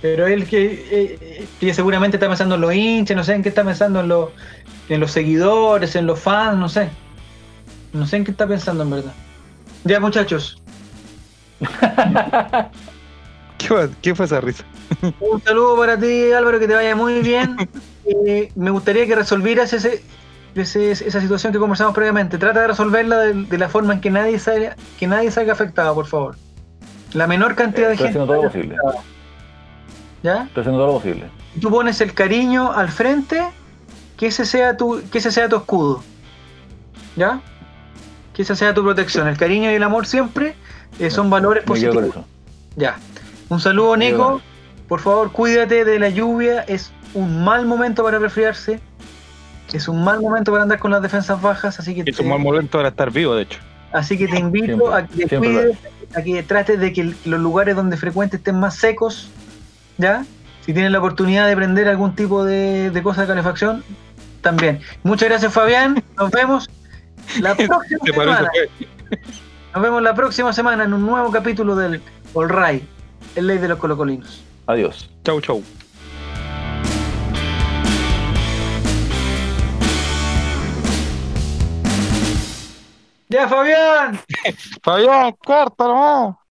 Pero él que, eh, que seguramente está pensando en los hinchas, no sé en qué está pensando en los, en los seguidores, en los fans, no sé. No sé en qué está pensando en verdad. Ya muchachos, ¿Qué fue, qué fue esa risa? Un saludo para ti, Álvaro, que te vaya muy bien. Eh, me gustaría que resolvieras ese, ese- esa situación que conversamos previamente. Trata de resolverla de, de la forma en que nadie salga, que nadie salga afectado, por favor. La menor cantidad de Estoy gente. haciendo todo lo posible. ¿Ya? Estoy haciendo todo lo posible. Tú pones el cariño al frente, que ese sea tu, que ese sea tu escudo. ¿Ya? Que esa sea tu protección. El cariño y el amor siempre eh, son valores Me quedo con positivos. eso. Ya. Un saludo, Nico. Por favor, cuídate de la lluvia. Es un mal momento para resfriarse. Es un mal momento para andar con las defensas bajas. Así que, Es un mal momento para estar vivo, de hecho. así que te invito Siempre, a que te cuides, a que trates de que los lugares donde frecuentes estén más secos. ¿Ya? Si tienes la oportunidad de prender algún tipo de, de cosa de calefacción, también. Muchas gracias, Fabián. Nos vemos la próxima semana. Nos vemos la próxima semana en un nuevo capítulo del All Right, el ley de los colocolinos. Adiós. Chau, chau. ¡Ya, Fabián! Fabián, corta nomás.